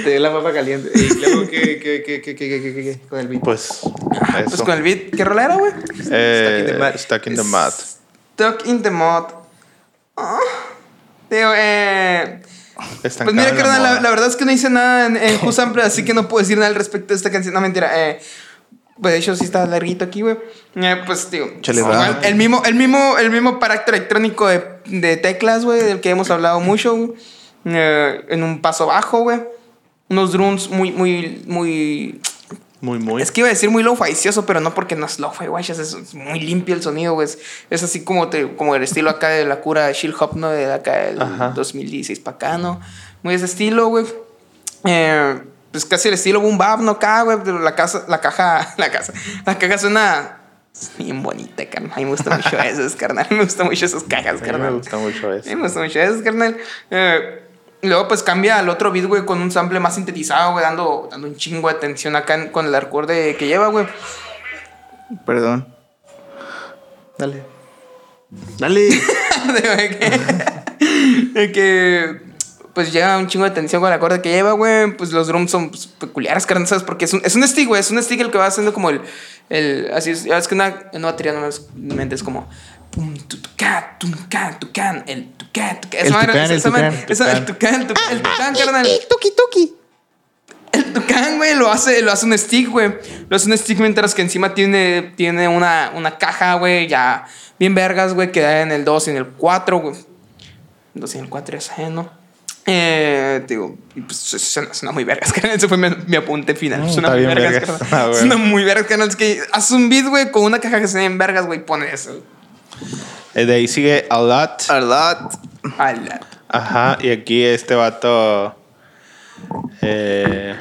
A: dio la papa caliente. Y luego, ¿qué, qué, qué, qué, qué, qué, qué, con el beat?
B: Pues, ah,
C: pues
B: eso.
C: Pues con el beat. ¿Qué rola era, güey?
B: Eh,
A: stuck in the Mud.
B: Stuck in the Mud.
C: Oh, digo, eh...
B: Estancada
C: pues mira, carnal, la, la, verdad es que no hice nada en, en Who's así que no puedo decir nada al respecto de esta canción. No, mentira. Eh, pues de hecho sí está larguito aquí, güey. Eh, pues, digo, el mismo, el mismo, el mismo parácter electrónico de, de teclas, güey, del que hemos hablado mucho. Eh, en un paso bajo, güey. Unos drums muy, muy, muy
B: Muy, muy.
C: es que iba a decir muy low-ficioso, pero no porque no es low-fi, güey. Es, es muy limpio el sonido, güey. Es, es así como, te, como el estilo acá de la cura de Chill Hop, ¿no? De acá del
B: Ajá.
C: 2016 para acá, ¿no? Muy ese estilo, güey. Eh, pues casi el estilo boom bap, ¿no? Acá, güey. pero La, casa, la caja, la casa. La caja suena bien bonita, carnal. A mí me gusta mucho esas, carnal. Me gustan mucho esas cajas,
B: A mí me
C: carnal.
B: gusta mucho
C: A
B: eso.
C: mí me gusta mucho esas, carnal. Eh, y luego pues cambia al otro beat, güey, con un sample más sintetizado, güey, dando, dando un chingo de atención acá en- con el acorde que lleva, güey.
A: Perdón. Dale. Dale.
C: de que, de que, pues lleva un chingo de atención con el acorde que lleva, güey. Pues los drums son pues, peculiares, carnal, ¿sabes? Porque es un, es un stick, güey. Es un stick el que va haciendo como el. el así es, ya es que una, una batería normalmente es como. Pum, tu, tu, ca, tum, ca, tu, can, el tu, ca, tu, ca.
A: El
C: Esa madre-
A: tucán, el
C: esa madre-
A: tucán,
C: esa- El tucán, el tucán, el tucán, carnal.
A: Tuki, tuki.
C: El tucán, güey, lo hace, lo hace un stick, güey. Lo hace un stick mientras que encima tiene, tiene una, una caja, güey, ya bien vergas, güey, que da en el 2 y en el 4, güey. El 2 y en el 4 ya sé, ¿no? Eh, te digo, pues su- suena, suena muy vergas, carnal. Ese fue mi, mi apunte final.
B: Mm,
C: suena muy vergas,
B: vergas.
C: carnal.
B: Ah.
C: Suena muy vergas, carnal. Es que haz un beat, güey, con una caja que suena bien vergas, güey, pone eso.
B: Eh, De ahí sigue A Lot.
A: A lot.
C: Ala.
B: Ajá, y aquí este vato eh,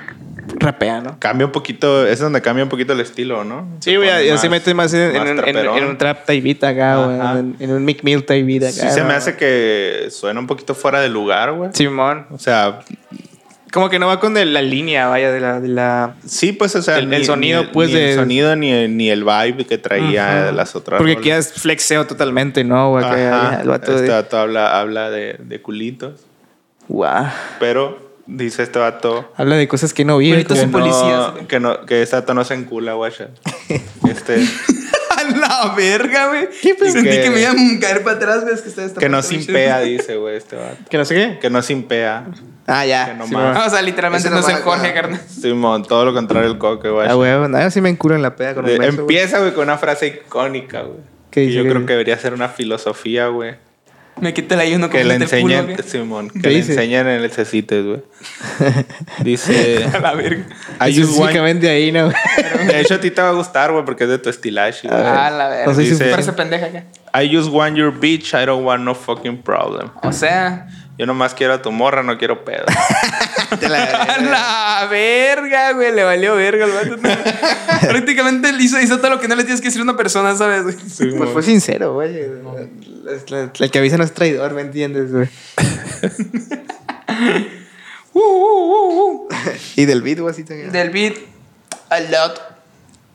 A: Rapea, ¿no?
B: cambia un poquito, es donde cambia un poquito el estilo, ¿no?
A: Sí, güey, ya, se
B: más-
A: mete más en,
B: más
A: un, en- en un trap beat acá, güey. En, en un Mick Mill beat acá.
B: Sí se me hace que suena un poquito fuera de lugar, güey.
A: Simón.
B: O sea,
A: Como que no va con la línea, vaya, de la... De la...
B: sí, pues, o sea,
A: El- el sonido, pues,
B: ni el sonido ni, el- ni el vibe que traía
A: Ajá.
B: de las otras.
A: Porque aquí es flexeo totalmente, ¿no? güey? Que
B: Ajá,
A: ya el vato
B: este
A: de...
B: vato habla, habla de, de culitos,
A: Guau.
B: pero dice este vato
A: Habla de cosas que no vive.
B: Que
C: policías,
B: no,
C: güey.
B: que no, que este vato no se encula, guacha. Este,
C: A la verga, güey.
A: pues?
C: Sentí
B: Que-
C: que, me iban a caer para atrás, güey. Es que está esta
B: que no simpea, dice, güey, este vato.
A: ¿Que no sé qué?
B: Que no simpea.
A: Ah, ya.
B: Que no
A: Sí,
B: más.
C: o sea, literalmente no Jorge,
A: acá.
C: carnal.
B: Simón, todo lo contrario el coque, güey.
A: Ah, güey, nada, sí me encuro en la peda con un beso.
B: Empieza, güey, con una frase icónica, güey. Yo
A: ¿Qué
B: creo que debería ser una filosofía, güey.
C: Me quita la uno
B: Que le
C: el culo.
B: Simón, que
A: ¿Qué
B: le
A: dice?
B: enseñen en el CECITES, güey. Dice,
C: A la verga.
B: I just want...
A: Específicamente ahí, ¿no?
B: De hecho, a ti te va a gustar, güey, porque es de tu estilaje, güey.
C: A la verga.
A: No sé si
B: Dice-
C: Parece pendeja acá.
B: I just want your bitch, I don't want no fucking problem.
C: O sea,
B: Yo nomás quiero a tu morra, no quiero pedo.
C: la verga, güey. Le valió verga al vato. Prácticamente hizo, hizo todo lo que no le tienes que decir a una persona, ¿sabes? güey?
A: Pues fue sincero, güey. El que avisa no es traidor, ¿me entiendes, güey?
C: Uh, uh, uh, uh.
A: Y del beat, güey, así también.
C: Del beat, a lot.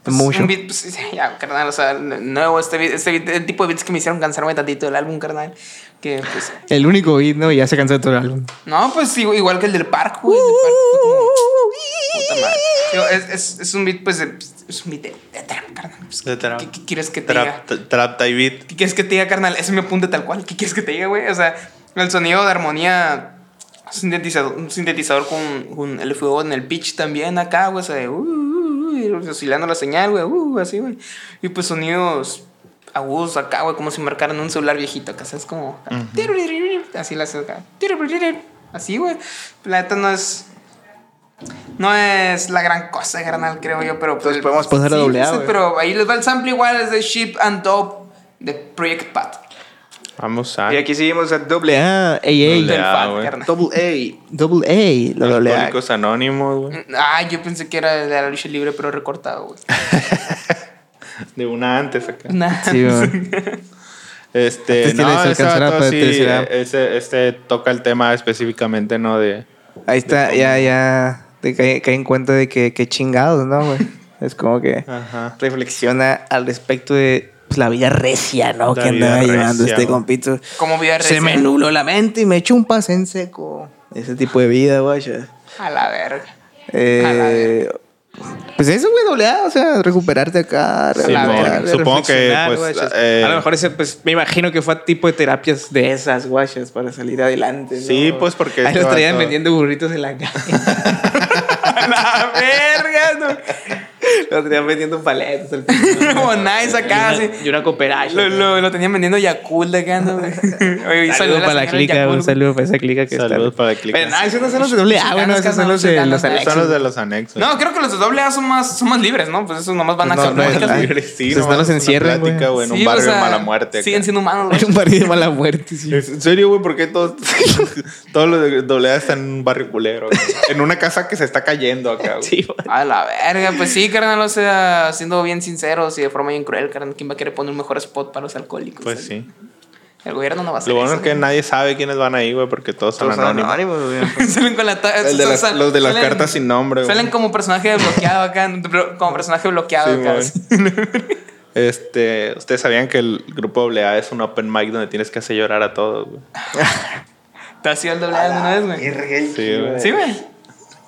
C: Pues,
A: Mucho.
C: Un beat, pues, ya, carnal, o sea, nuevo, este beat, este beat, el tipo de beats que me hicieron cansarme tantito del álbum, carnal. Que, pues,
A: El único beat, ¿no? Y ya se cansó de todo el álbum.
C: no, pues, igual igual que el del park, güey. es, es, es un beat, pues, de- es un beat de, de trap, carnal. Pues,
B: De trap.
C: ¿qué, qué quieres que te diga?
B: Trap, trap type beat.
C: ¿Qué quieres que te diga, carnal? Ese me apunte tal cual. ¿Qué quieres que te diga, güey? O sea, el sonido de armonía, sintetizador, un sintetizador con, con el fuego en el pitch también acá, güey. O sea, de, uh, uh, uh, oscilando la señal, güey, uh, así, güey. Y pues sonidos agudos acá, güey, como si marcaran un celular viejito acá, ¿sabes? Como. Así las acá. Así, güey. La neta no es. No es la gran cosa, carnal, creo yo, pero.
A: Entonces podemos pasar a doble A,
C: pues. Pero ahí les va el sample igual, es de Ship and Top de Project Pat.
B: Vamos a.
A: Y aquí seguimos a doble A, AA.
B: A.
A: Double A, double A, la doble A.
B: Alcohólicos Anónimos, güey.
C: Ah, yo pensé que era de la lucha libre, pero recortado, güey.
B: De una antes acá.
C: Nah.
A: Sí.
B: Este,
A: Antes que
B: no, ese vato sí, ese, este toca el tema específicamente, ¿no? De...
A: Ahí está, ya, ya te cae, cae en cuenta de que, que chingados, ¿no, güey? Es como que
B: Ajá.
A: reflexiona al respecto de pues, la vida recia, ¿no?
B: La
A: que andaba llevando
B: recia,
A: este compito.
C: Como vida
A: Se me nubló la mente y me echó un pase en seco. Ese tipo de vida, güey.
C: A la verga.
A: Eh, pues eso, güey, doble A, o sea, recuperarte acá.
B: Sí, mo- supongo que, pues,
A: guachas.
B: eh,
A: a lo mejor ese, pues, me imagino que fue tipo de terapias de esas, guachas, para salir adelante. ¿no?
B: Sí, pues, porque
A: Ahí los
B: este
A: traían
B: vato-
A: vendiendo burritos en la calle.
C: A la verga,
A: los traían vendiendo paletas. al
C: no. Como nice acá, así.
A: Y una cooperacha.
C: Lo, lo, lo tenían vendiendo Yakult acá, ¿no? güey? Oye, y
A: Saludos
C: saluda a
A: para la clica, un saludo para esa clica que
B: Saludos
A: está.
B: para la clica.
A: Pero no, esos no son los de doble A, bueno, esos son los de los anexos.
B: Son los de los anexos.
C: No, creo que los de doble A son más, son más libres, ¿no? Pues esos nomás van a
A: Pues no, no, no.
B: Sí,
A: Pues no los
B: una
A: encierran,
B: en un barrio de mala muerte.
C: Siguen siendo humanos,
A: Es
C: güey.
A: un barrio de mala muerte, sí.
B: ¿Es ¿En serio, güey? ¿Por qué todos, los de doble A están en un barrio culero? En una casa que se está cayendo acá, güey.
A: Sí, güey.
C: A la verga, pues sí, carnal, o sea, siendo bien sinceros y de forma bien cruel, carnal, ¿quién va a querer poner un mejor spot para los alcohólicos?
B: Pues
C: eh?
B: sí.
C: El gobierno no va a hacer
B: Lo bueno
C: eso,
B: es que
C: güey.
B: nadie sabe quiénes van ahí, güey, porque todos son
A: Todos son
B: anónimos.
C: Salen con la ta-
B: de las- los de las
C: salen-
B: cartas sin nombre, güey.
C: Salen como personaje bloqueado acá, como personaje bloqueado
B: Sí,
C: acá.
B: Este, ustedes sabían que el grupo AA es un open mic donde tienes que hacer llorar a todos, güey.
C: ¿Te has ido al doble A alguna vez, güey?
B: Sí, güey.
C: Sí, güey.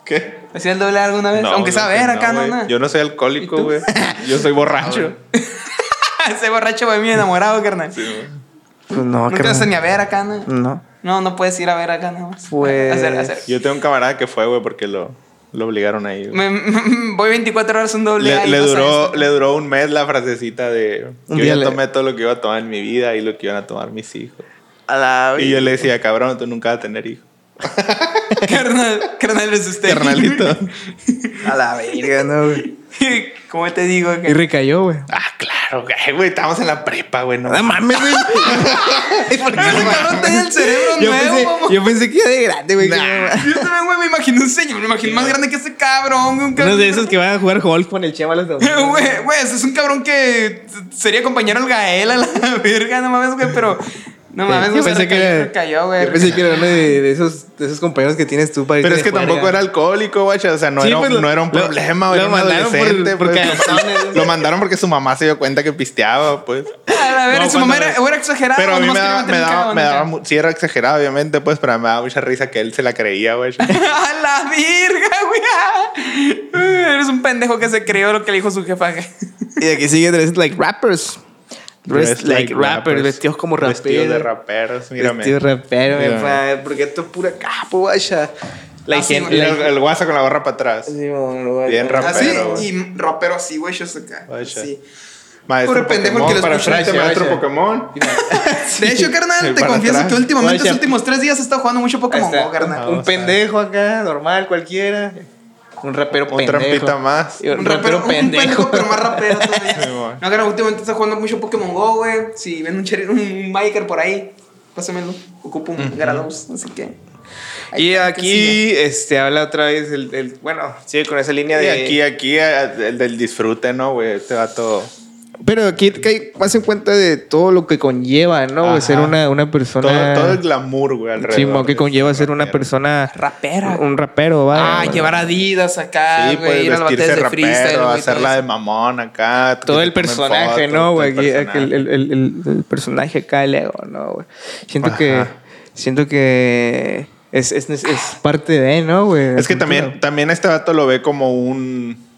B: ¿Qué?
C: ¿Te has ido al doble A alguna vez?
B: No,
C: Aunque sea ver acá, no, no.
B: Yo no soy
C: ¿Y
B: alcohólico, güey. Yo soy borracho.
C: Ese borracho va bien enamorado, carnal.
A: Pues no,
C: No te vas ni a ver acá, ¿no?
A: No.
C: No, no puedes ir a ver acá, nada más.
A: Pues-
C: Hacer, hacer.
B: Yo tengo un camarada que fue, güey, porque lo, lo obligaron ahí.
C: Me- me- voy 24 horas un doble A
B: Le,
C: y
B: le
C: no
B: duró,
C: sabes.
B: le duró un mes la frasecita de
A: Un
B: yo ya
A: le-
B: tomé todo lo que iba a tomar en mi vida y lo que iban a tomar mis hijos.
A: A la
B: Y yo le decía, cabrón, tú nunca vas a tener hijos.
C: Carnal, carnal es usted.
B: Carnalito.
A: A la verga, no, güey.
C: ¿Cómo te digo?
A: Y
C: Que...
A: recayó, güey.
B: ah, claro, güey, güey, estamos en la prepa, güey. No,
A: mames, güey. ¿Por qué
C: Ese
A: no
C: cabrón tenía el cerebro
A: yo,
C: nuevo,
A: pensé,
C: mamá.
A: yo pensé que era de grande, güey.
B: Nah.
C: Yo también, güey, me imaginé un señor, me imaginé más grande que ese cabrón. Un cabrón
A: Uno de esos que van a jugar golf con el Chema los domingos.
C: Güey, güey, ese es un cabrón que sería compañero al Gael a la verga, no mames, güey, pero. No mames,
A: yo pensé que era,
C: recayó, güey.
A: yo pensé que era uno de, de esos, de esos compañeros que tienes tú para
B: Pero es que tampoco era alcohólico, güey. O sea, no,
A: Sí,
B: era,
A: pues, lo-
B: no era un
A: lo-
B: problema, güey.
A: lo mandaron por-
B: adolescente,
A: por
B: pues. Lo mandaron porque su mamá se dio cuenta que pisteaba, pues.
C: A
B: No,
C: su mamá era, era exagerada.
B: Pero a mí me daba, me daba, me daba sí era exagerado, obviamente, pues, pero me daba mucha risa que él se la creía, güey.
C: A la verga, güey. Eres un pendejo que se creyó lo que le dijo su jefa.
A: Y aquí sigue Dressed Like Rappers. Dressed
B: Dressed
A: Like, rappers, vestidos como raperos.
B: Vestidos de raperos, mírame.
A: Vestido rapero, me
B: Mírame.
A: porque esto es pura capo, guacha. La
C: Ah, sí,
B: el, el guasa con la gorra para atrás.
A: Sí, bueno.
B: Bien rapero.
C: Así, y rapero así, güey, yo acá. Sí.
B: Maestro
C: pendejo que lo
B: para
A: Guacha,
B: maestro. Pokémon.
C: De hecho, carnal, te confieso
B: atrás.
C: que últimamente, los últimos tres días he estado jugando mucho Pokémon. Go, carnal.
A: Un pendejo acá, normal, cualquiera. Un rapero
B: Un
A: pendejo.
B: trampita más.
A: Un,
C: Un
A: rapero,
C: rapero,
A: pendejo.
C: Un pendejo, pero más rapero todavía.
B: Sí, bueno.
C: no, cara, últimamente está jugando mucho Pokémon Go, güey. Si ven un, cherry, un Magikarp por ahí, pásamelo. Ocupo un Gyarados, así que...
A: Y
C: que
A: aquí este, habla otra vez el, el- bueno, sigue con esa línea
B: Y
A: de
B: aquí, aquí, el del disfrute, ¿no, güey? Este vato.
A: Pero aquí cae más en cuenta de todo lo que conlleva, ¿no?
B: Ajá.
A: Ser una, una persona
B: Todo, todo el glamour, güey, alrededor.
A: Sí, que conlleva
B: ser
A: una persona
C: Rapera.
A: un rapero, va.
C: Ah, llevar Adidas acá,
B: Sí,
C: güey,
B: pues
C: ir a de freestyle,
B: rapero, hacerla
C: todo
B: de mamón acá. que
A: todo el personaje, ¿no,
B: todo
A: güey?
B: el.
A: El, el- el- el- el personaje acá, el ego, ¿no, güey? Siento que siento que es, es, es parte de, ¿no, güey?
B: Es que también, también este vato lo ve como un.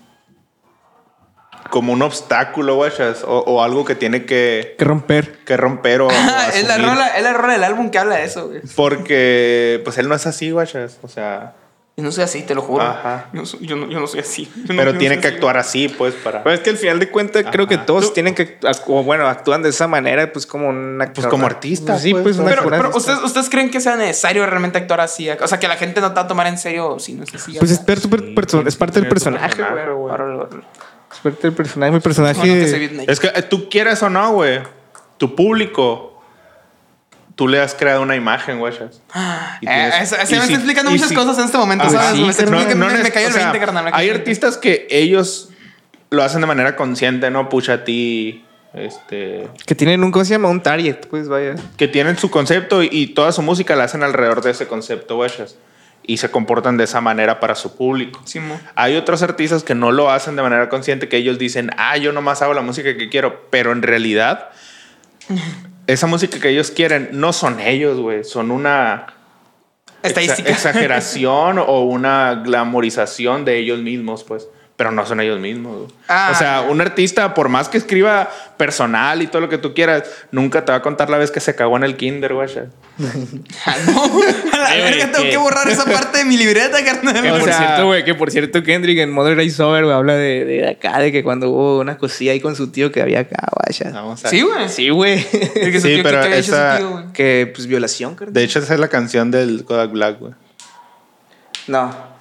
B: Como un obstáculo, güey, o, o algo que tiene que,
A: que romper.
B: que romper o, o
C: Ah, es la rola, es la rola del álbum que habla de eso, güey.
B: Porque, pues él no es así, güey, o sea,
C: Yo no soy así, te lo juro.
B: Ajá.
C: Yo, soy- yo no, yo no soy así. Yo
B: Pero tiene
C: no
B: que
C: así.
B: actuar así, pues, para.
A: Pues es que al final de cuentas creo que todos
B: Tú-
A: tienen que, o bueno, actúan de esa manera, pues como una
B: Pues como artista,
A: Pues sí,
B: pues,
A: pues una
C: Pero, pero. ¿ustedes, ¿ustedes creen que sea necesario realmente actuar así? O sea, que la gente no te va a tomar en serio si no es así.
A: Pues es,
C: acá.
A: per- per- perso- es parte del personaje, güey. Parte del personaje. Mi
C: Bueno, que se
A: personaje.
B: Es que eh, tú quieres o no, güey. Tu público. Tú le has creado una imagen, güey. Y
C: Eh,
B: tienes- y
C: me está explicando muchas
B: si-
C: cosas en este momento,
B: Ah,
C: ¿sabes?
B: sí,
C: me, está
B: no-
C: me- me cayó el
B: o sea,
C: 20, carnal. me
B: Hay
C: 20.
B: artistas que ellos lo hacen de manera consciente, ¿no? Pucha a ti. Este.
A: Que tienen un, ¿cómo se llama? Un target, pues vaya.
B: Que tienen su concepto y, y toda su música la hacen alrededor de ese concepto, güey. Y se comportan de esa manera para su público. Hay otros artistas que no lo hacen de manera consciente, que ellos dicen, ah, yo nomás hago la música que quiero, pero en realidad esa música que ellos quieren no son ellos, güey, son una
C: Estadística.
B: exageración o una glamorización de ellos mismos, pues. Pero no son ellos mismos. güey.
C: Ah,
B: o sea, un artista, por más que escriba personal y todo lo que tú quieras, nunca te va a contar la vez que se cagó en el kinder, güey.
C: Ah, no. A la verga, tengo que- borrar esa parte de mi libreta, carnal.
A: Que
B: O
A: por
B: sea-
A: cierto, güey, que por cierto, Kendrick en Mother Rise Over, güey, habla de, de acá, de que cuando hubo una cosilla ahí con su tío que había acá, vaya.
B: Vamos a
C: Sí, güey.
A: Sí, güey.
B: Sí,
C: tío-
B: pero
C: que había hecho su
B: esa-
C: tío, güey.
A: que, pues, violación, carnal.
B: De hecho, esa es la canción del Kodak Black, güey.
A: No.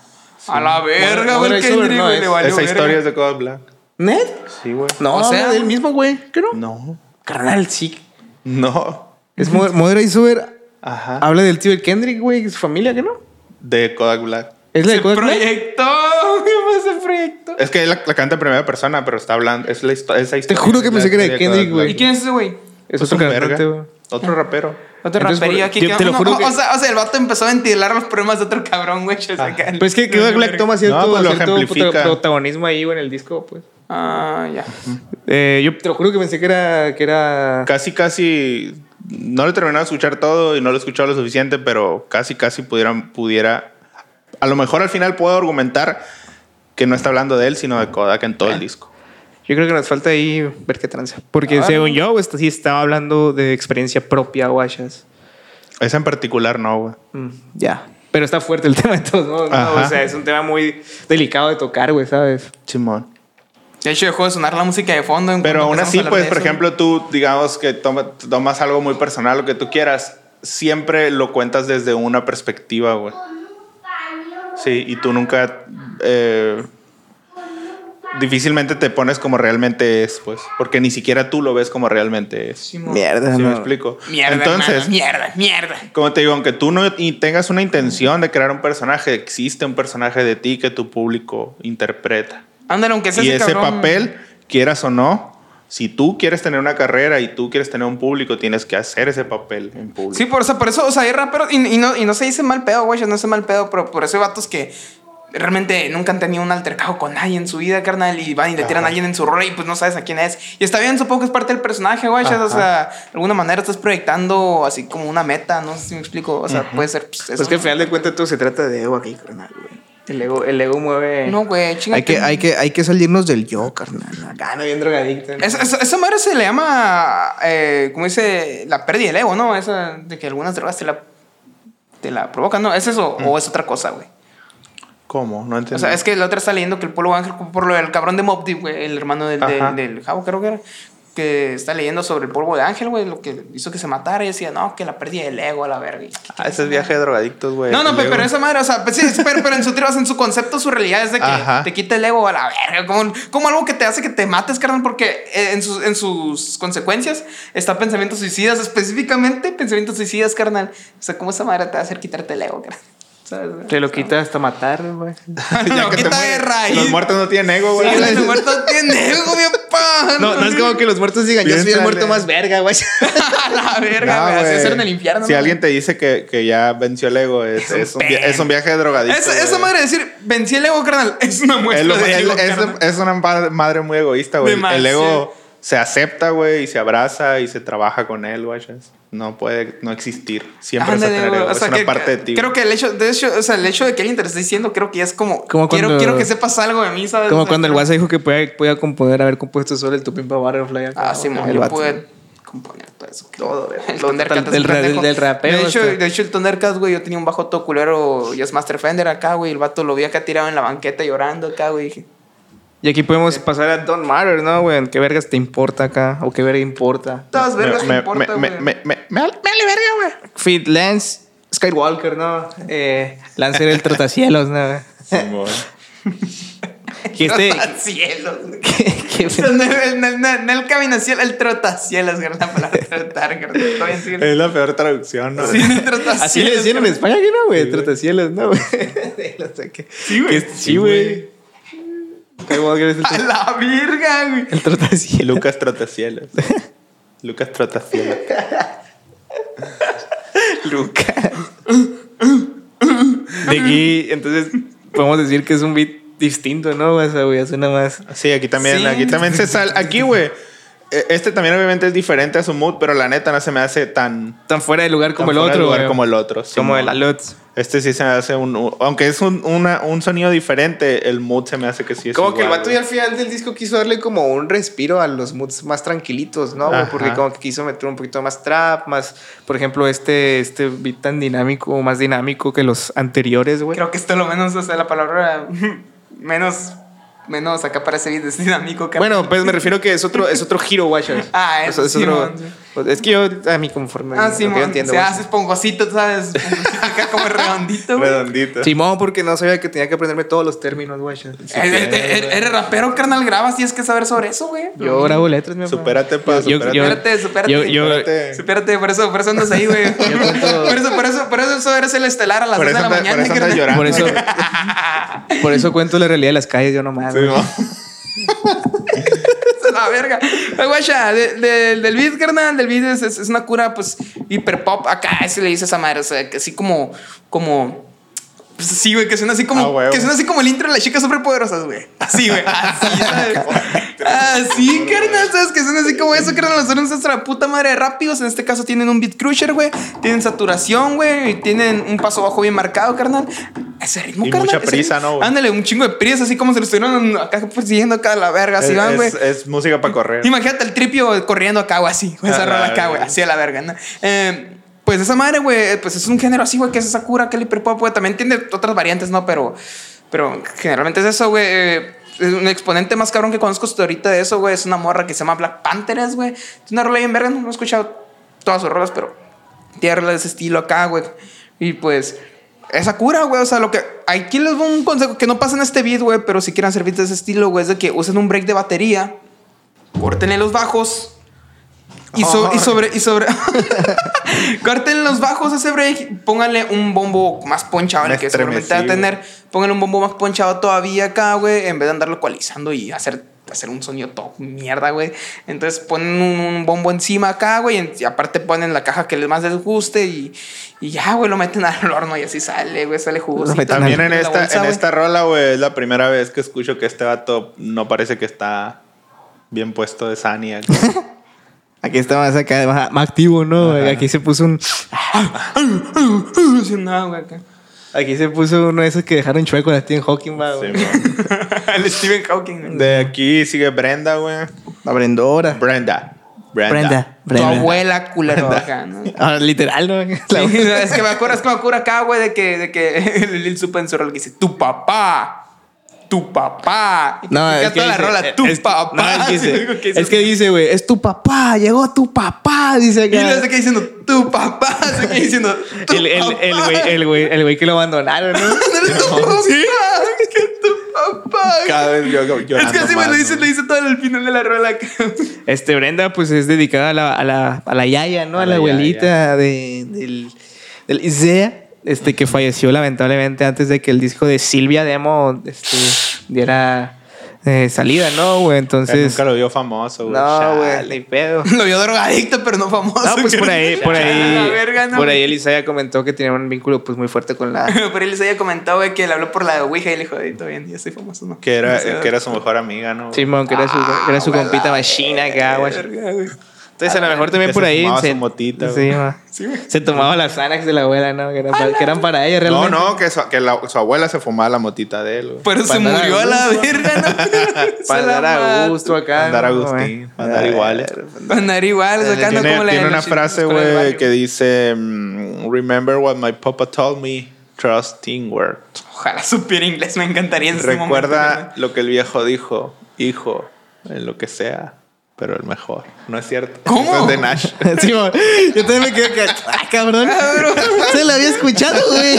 C: A la verga, güey. Kendrick,
A: no
C: güey.
A: es.
B: Esa historia es de Kodak Black.
A: ¿Ned?
B: Sí, güey.
A: No,
C: O sea,
A: habla del mismo, güey. ¿Qué no?
B: No.
A: Carnal, sí.
B: No.
A: Es Mother Rise Over.
B: Ajá.
A: Habla del tío de Kendrick, güey, su familia, ¿qué no?
B: De Kodak Black.
A: ¿Es la de Kodak Black?
C: proyecto. ¿Qué fue ese proyecto?
B: Es que él la, la canta en primera persona, pero está hablando. Es la histo- esa historia.
A: juro que pensé que era de Kendrick, güey.
C: ¿Y quién es ese güey?
A: Es
B: Pues
A: otro cantante, güey.
B: Otro rapero.
C: Otro
A: Entonces,
C: raperillo
A: por-
C: aquí.
A: yo
C: que-
A: te lo
C: no,
A: juro
C: o,
A: que-
C: o sea, o sea, el vato empezó a ventilar los problemas de otro cabrón, güey. o sea, acá el-
A: Pues que Kodak Black toma cierto,
B: No, pues lo
A: cierto protagonismo ahí, güey, en el disco, pues.
C: Ah, ya.
A: Eh, yo te lo juro que pensé que era... Que era...
B: Casi, casi. No lo he terminado de escuchar todo y no lo he escuchado lo suficiente, pero casi, casi pudieran, pudiera. A lo mejor al final puedo argumentar que no está hablando de él, sino de Kodak en todo el disco.
A: Yo creo que nos falta ahí ver qué tranza. Porque
C: Ah,
A: según yo, pues, sí estaba hablando de experiencia propia, guachas.
B: Esa en particular no, güey.
A: Mm, ya. Pero está fuerte el tema de todos modos, ¿no? O sea, es un tema muy delicado de tocar, güey, ¿sabes?
B: Simón.
C: De hecho, dejó de sonar la música de fondo. en
B: Pero aún así, pues, por
C: eso.
B: ejemplo, tú, digamos que toma- tomas algo muy personal, lo que tú quieras, siempre lo cuentas desde una perspectiva, güey. Sí, y tú nunca. eh, difícilmente te pones como realmente es, pues. Porque ni siquiera tú lo ves como realmente es. ¿Sí.
A: Mierda,
B: me
A: no.
B: explico?
C: Mierda,
B: Entonces,
C: hermano, mierda, mierda.
B: como te digo, aunque tú no y tengas una intención de crear un personaje, existe un personaje de ti que tu público interpreta.
C: Ándale, aunque sea
B: Y
C: ese
B: ese
C: cabrón.
B: papel, quieras o no, si tú quieres tener una carrera y tú quieres tener un público, tienes que hacer ese papel en público.
C: Sí, por eso, por eso, o sea, hay raperos, y, y no, y no se dice mal pedo, güey, no se mal pedo, pero por eso hay vatos que realmente nunca han tenido un altercado con nadie en su vida, carnal, y van y le tiran a alguien en su rol y pues no sabes a quién es. Y está bien, supongo que es parte del personaje, güey, o sea, de alguna manera estás proyectando así como una meta, no sé si me explico, o sea, puede ser pues, eso.
A: Pues que al final de cuentas todo se trata de ego aquí, carnal, güey. El ego, el ego mueve...
C: No, güey, chingate.
A: hay, que, hay, que, hay que salirnos del yo, carnal. Acá no bien drogadicto. ¿no?
C: Esa, esa, esa madre se le llama, eh, como dice, la pérdida del ego, ¿no? Esa de que algunas drogas te la, te la provocan, ¿no? ¿Es eso o es otra cosa, güey?
B: ¿Cómo? No entiendo.
C: O sea, es que la otra está leyendo que el polvo ángel, por lo del cabrón de Mob Deep, güey, el hermano del, del, del Jabo, creo que era, que está leyendo sobre el polvo de ángel, güey, lo que hizo que se matara y decía, no, que la pérdida del ego a la verga.
B: Ah, ese es viaje de drogadictos, güey.
C: No, no, pero, pero esa madre, o sea, pues sí, pero, pero en su en su concepto, su realidad es de que
B: Ajá.
C: te quita el ego a la verga, como, como algo que te hace que te mates, carnal, porque eh, en sus, en sus consecuencias está pensamientos suicidas, específicamente pensamientos suicidas, carnal. O sea, ¿cómo esa madre te va a hacer quitarte el ego, carnal?
A: Te lo quita hasta matar, güey.
C: Lo
B: que
C: quita de raíz.
B: Los muertos no tienen ego, güey.
C: Sí, los muertos tienen ego, mi papá.
A: No, no es como que los muertos digan, yo soy el muerto más verga, güey.
C: La verga,
B: No,
C: güey. Así
B: güey.
C: es ser en el infierno.
B: Si
C: ¿no?
B: alguien te dice que, que ya venció el ego, es,
C: un
B: es, un, vi-
C: pen.
B: es un viaje de drogadictos.
C: Esa, esa
B: güey.
C: madre de decir, vencí el ego, carnal, es una muestra
B: Es, lo-
C: de
B: es-
C: ego,
B: es-
C: carnal.
B: es una madre muy egoísta, güey. El ego se acepta, güey, y se abraza y se trabaja con él, güey. No puede no existir. Siempre vas a
C: Ándale,
B: tener
C: güey.
B: ego.
C: O sea,
B: es una
C: que-
B: parte de ti.
C: Creo que el hecho, de hecho, o sea, el hecho de que alguien te lo esté diciendo, creo que ya es como,
A: Como
C: quiero,
A: cuando-
C: quiero que sepas algo de mí, ¿sabes? O
A: Como
C: sea,
A: cuando el WhatsApp dijo que podía, podía componer, haber compuesto solo el Tu Pimpa Butterfly.
C: Ah, sí, yo
A: vato.
C: pude componer todo eso.
A: Todo, güey.
C: El Thundercat
A: del-
C: es un
A: del- del rapeo,
C: De hecho,
A: este.
C: de hecho, el Thundercat, güey, yo tenía un bajo todo culero Just Master Fender acá, güey. El vato lo vi acá tirado en la banqueta llorando acá, güey. Dije,
A: Y aquí podemos pasar a Don't Matter, ¿no, güey? ¿Qué vergas te importa acá? ¿O qué verga importa?
C: todas vergas
B: me,
C: me, importa,
B: me,
C: güey.
B: me, me, me, me verga, güey.
A: Fit Lance, Skywalker, ¿no? Eh, Lancer el Trotacielos, ¿no? Que este...
C: Trotacielos. güey.
A: que- que-
C: No, no, no, no el caminacielos, el trotacielos, güey, la palabra trotar.
B: Es la peor traducción, ¿no?
C: Sí, el trotacielos.
A: Así le decían en. España, ¿qué no, güey? Trotacielos, ¿no, güey?
C: Sí, güey.
A: Que- Sí, güey. Skywalker es el,
C: A la virga, güey.
A: el Trotacielos.
B: Lucas Trotacielos. Lucas Trotacielos.
A: Lucas. De aquí, entonces, podemos decir que es un beat distinto, ¿no? O sea, güey, suena más...
B: Sí, aquí también,
C: Sí.
B: aquí también se sale. Aquí, güey. eh, Este también obviamente es diferente a su mood, pero la neta no se me hace tan,
A: Tan fuera de lugar como
B: tan
A: el
B: fuera de
A: otro,
B: lugar
A: güey.
B: como el otro.
A: Como
B: Simón.
A: el Aluts.
B: Este sí se me hace un, un- aunque es un, una- un sonido diferente, el mood se me hace que sí es
A: Como que el vato ya al final del disco quiso darle como un respiro a los moods más tranquilitos, ¿no?
B: Ajá.
A: Porque como que quiso meter un poquito más trap, más, por ejemplo, este, este beat tan dinámico, más dinámico que los anteriores, güey.
C: Creo que esto lo menos, o sea, la palabra menos, menos acá para es dinámico.
A: Bueno, pues me refiero que es otro, es otro giro, guachas.
C: Ah,
A: O
C: eso
A: sea, es
C: sí,
A: otro-
C: sí.
A: Pues, Es que yo, a mí conforme.
C: Ah, sí,
A: yo entiendo,
C: se
A: güey.
C: hace esponjosito, ¿sabes? Acá como redondito, güey.
B: Redondito.
A: Simón, porque no sabía que tenía que aprenderme todos los términos, guachas.
C: Eres, eres- eres rapero, carnal, grabas, tienes que saber sobre eso, güey.
A: Yo grabo letras, mi amor.
B: Supérate, pa, supérate.
C: Supérate, supérate.
B: Supérate.
C: Por eso, por eso andas ahí, güey. por, eso, por eso, por eso eres el estelar a las
B: Por
C: 2 de la mañana,
A: por eso, por eso cuento la realidad de las calles, yo nomás.
B: Sí,
A: güey.
C: la verga. Guacha, de- de- del beat, carnal, del beat es, es- una cura, pues, hiper pop. Acá se le dice a esa madre, o sea, que así como, como. Pues sí, güey, que suena así como.
B: Ah,
C: que suena así como el intro de las chicas superpoderosas, güey. Así, güey. Así, ¿sabes? Así, carnal, ¿sabes? Que suena así como eso, carnal. Los son nuestra puta madre de rápidos. En este caso tienen un beat crusher, güey. Tienen saturación, güey. Y tienen un paso bajo bien marcado, carnal. Ese ritmo,
B: Y
C: carnal.
B: mucha prisa. ¿no, güey?
C: Ándale, un chingo de prisa, así como se lo estuvieron acá persiguiendo acá a la verga. Así
B: Es,
C: van, güey.
B: es, es música para correr.
C: Imagínate el tripio corriendo acá, güey, así. güey, Esa rola
B: la
C: acá, güey. Así a la verga, ¿no? Eh, pues esa madre, güey, pues es un género así, güey, que es esa cura, que el hiperpop, güey. También tiene otras variantes, ¿no? Pero, pero generalmente es eso, güey. Eh, un exponente más cabrón que conozco hasta ahorita de eso, güey. Es una morra que se llama Black Panthers, güey. Es una rola bien verga, no he escuchado todas sus rolas, pero tiene rolas de ese estilo acá, güey. Y pues, esa cura, güey. O sea, lo que. Aquí les doy un consejo que no pasa en este beat, güey, pero si quieren hacer beats de ese estilo, güey, es de que usen un break de batería, córtenle los bajos. Y, so- y sobre, y sobre, corten los bajos a ese break, pónganle un bombo más ponchado, el que seguramente va a tener, pónganle un bombo más ponchado todavía acá, güey, en vez de andarlo ecualizando y hacer, hacer un sonido todo mierda, güey. Entonces ponen un, un bombo encima acá, güey, y, aparte ponen la caja que les más les guste y, y ya, güey, lo meten al horno y así sale, güey, sale jugoso.
A: meten
B: También en esta, en esta rola, güey, es la primera vez que escucho que este vato no parece que está bien puesto de Sania.
A: Aquí está más acá, más, más activo, ¿no? Aquí se puso un. Aquí se puso uno de esos que dejaron chueco a Stephen Hawking, va, güey.
C: el Stephen Hawking.
B: De aquí sigue Brenda, güey.
A: La Brendora.
B: Brenda. Brenda.
A: Brenda.
C: Tu
A: Brenda.
C: abuela culero acá, ¿no?
A: Ah, literal, ¿no?
C: Sí, es que me acuerdo, es que me acuerdo acá, güey, de que, de que el Lil Supa en su rol que dice, tu papá, tu papá. Y
A: No,
C: que
A: es que
C: toda la
A: dice-
C: rola, tu
A: es-
C: papá.
A: no, es que
C: Sí,
A: dice,
C: que
A: es que dice, güey, es tu papá, llegó tu papá, dice
C: Y luego se
A: acá.
C: queda diciendo, tu papá, se queda diciendo, tu
A: El, el,
C: papá.
A: el, güey, el, güey, el güey que lo abandonaron, ¿no?
C: Eres tu papá, que tu papá.
B: Cada vez yo, yo
C: Es que así me lo dice,
B: ¿no?
C: lo dice todo al final de la rola.
A: Este, Brenda, pues es dedicada a la, a la, a la yaya, ¿no? A,
B: A
A: la,
B: la
A: abuelita de, del, del Isaiah, este, que falleció lamentablemente antes de que el disco de Silvia Demo este, diera eh, salida, ¿no, güey?
B: Él
A: Entonces.
B: nunca lo vio famoso, güey.
A: No, güey, ni pedo.
C: Lo vio drogadicto, pero no famoso.
A: No, pues por ahí, por
C: La
A: ahí,
C: verga, no.
A: por ahí el Isaiah comentó que tenía un vínculo pues muy fuerte con la...
C: Pero había comentado, güey, que le habló por la Ouija y le dijo, "Ey, todo bien, ya soy famoso, ¿no?
B: Que era, que era su mejor amiga, ¿no?
A: Simón, que era su,
C: Ah,
A: que era su
C: güey,
A: compita machina acá, güey. Entonces, a lo mejor también por
B: se
A: ahí. se,
B: su motita,
A: sí, ma. Se tomaba las Xanax de la abuela, ¿no? Que eran, para, que eran para ella
B: No,
A: realmente.
B: no, que, su, que la- su abuela se fumaba la motita de él, güey.
C: Pero se
A: Para andar
C: murió a la verga, ¿no?
A: Para
C: Se la
A: dar a gusto acá.
B: Andar
A: ¿no,
B: Agustín,
A: güey?
B: andar iguales.
C: Para andar igual, sacando
B: Tiene,
C: como la
B: tiene una frase, güey, que dice: mm, Remember what my papa told me, trust teamwork.
C: Ojalá supiera inglés, me encantaría en este momento.
B: Recuerda lo que el viejo dijo, hijo, en lo que sea, pero el mejor. No es cierto.
C: ¿Cómo?
B: Eso es de Nash.
A: Sí, yo también me quedé que. ¡Ah, cabrón! Se lo había escuchado, güey.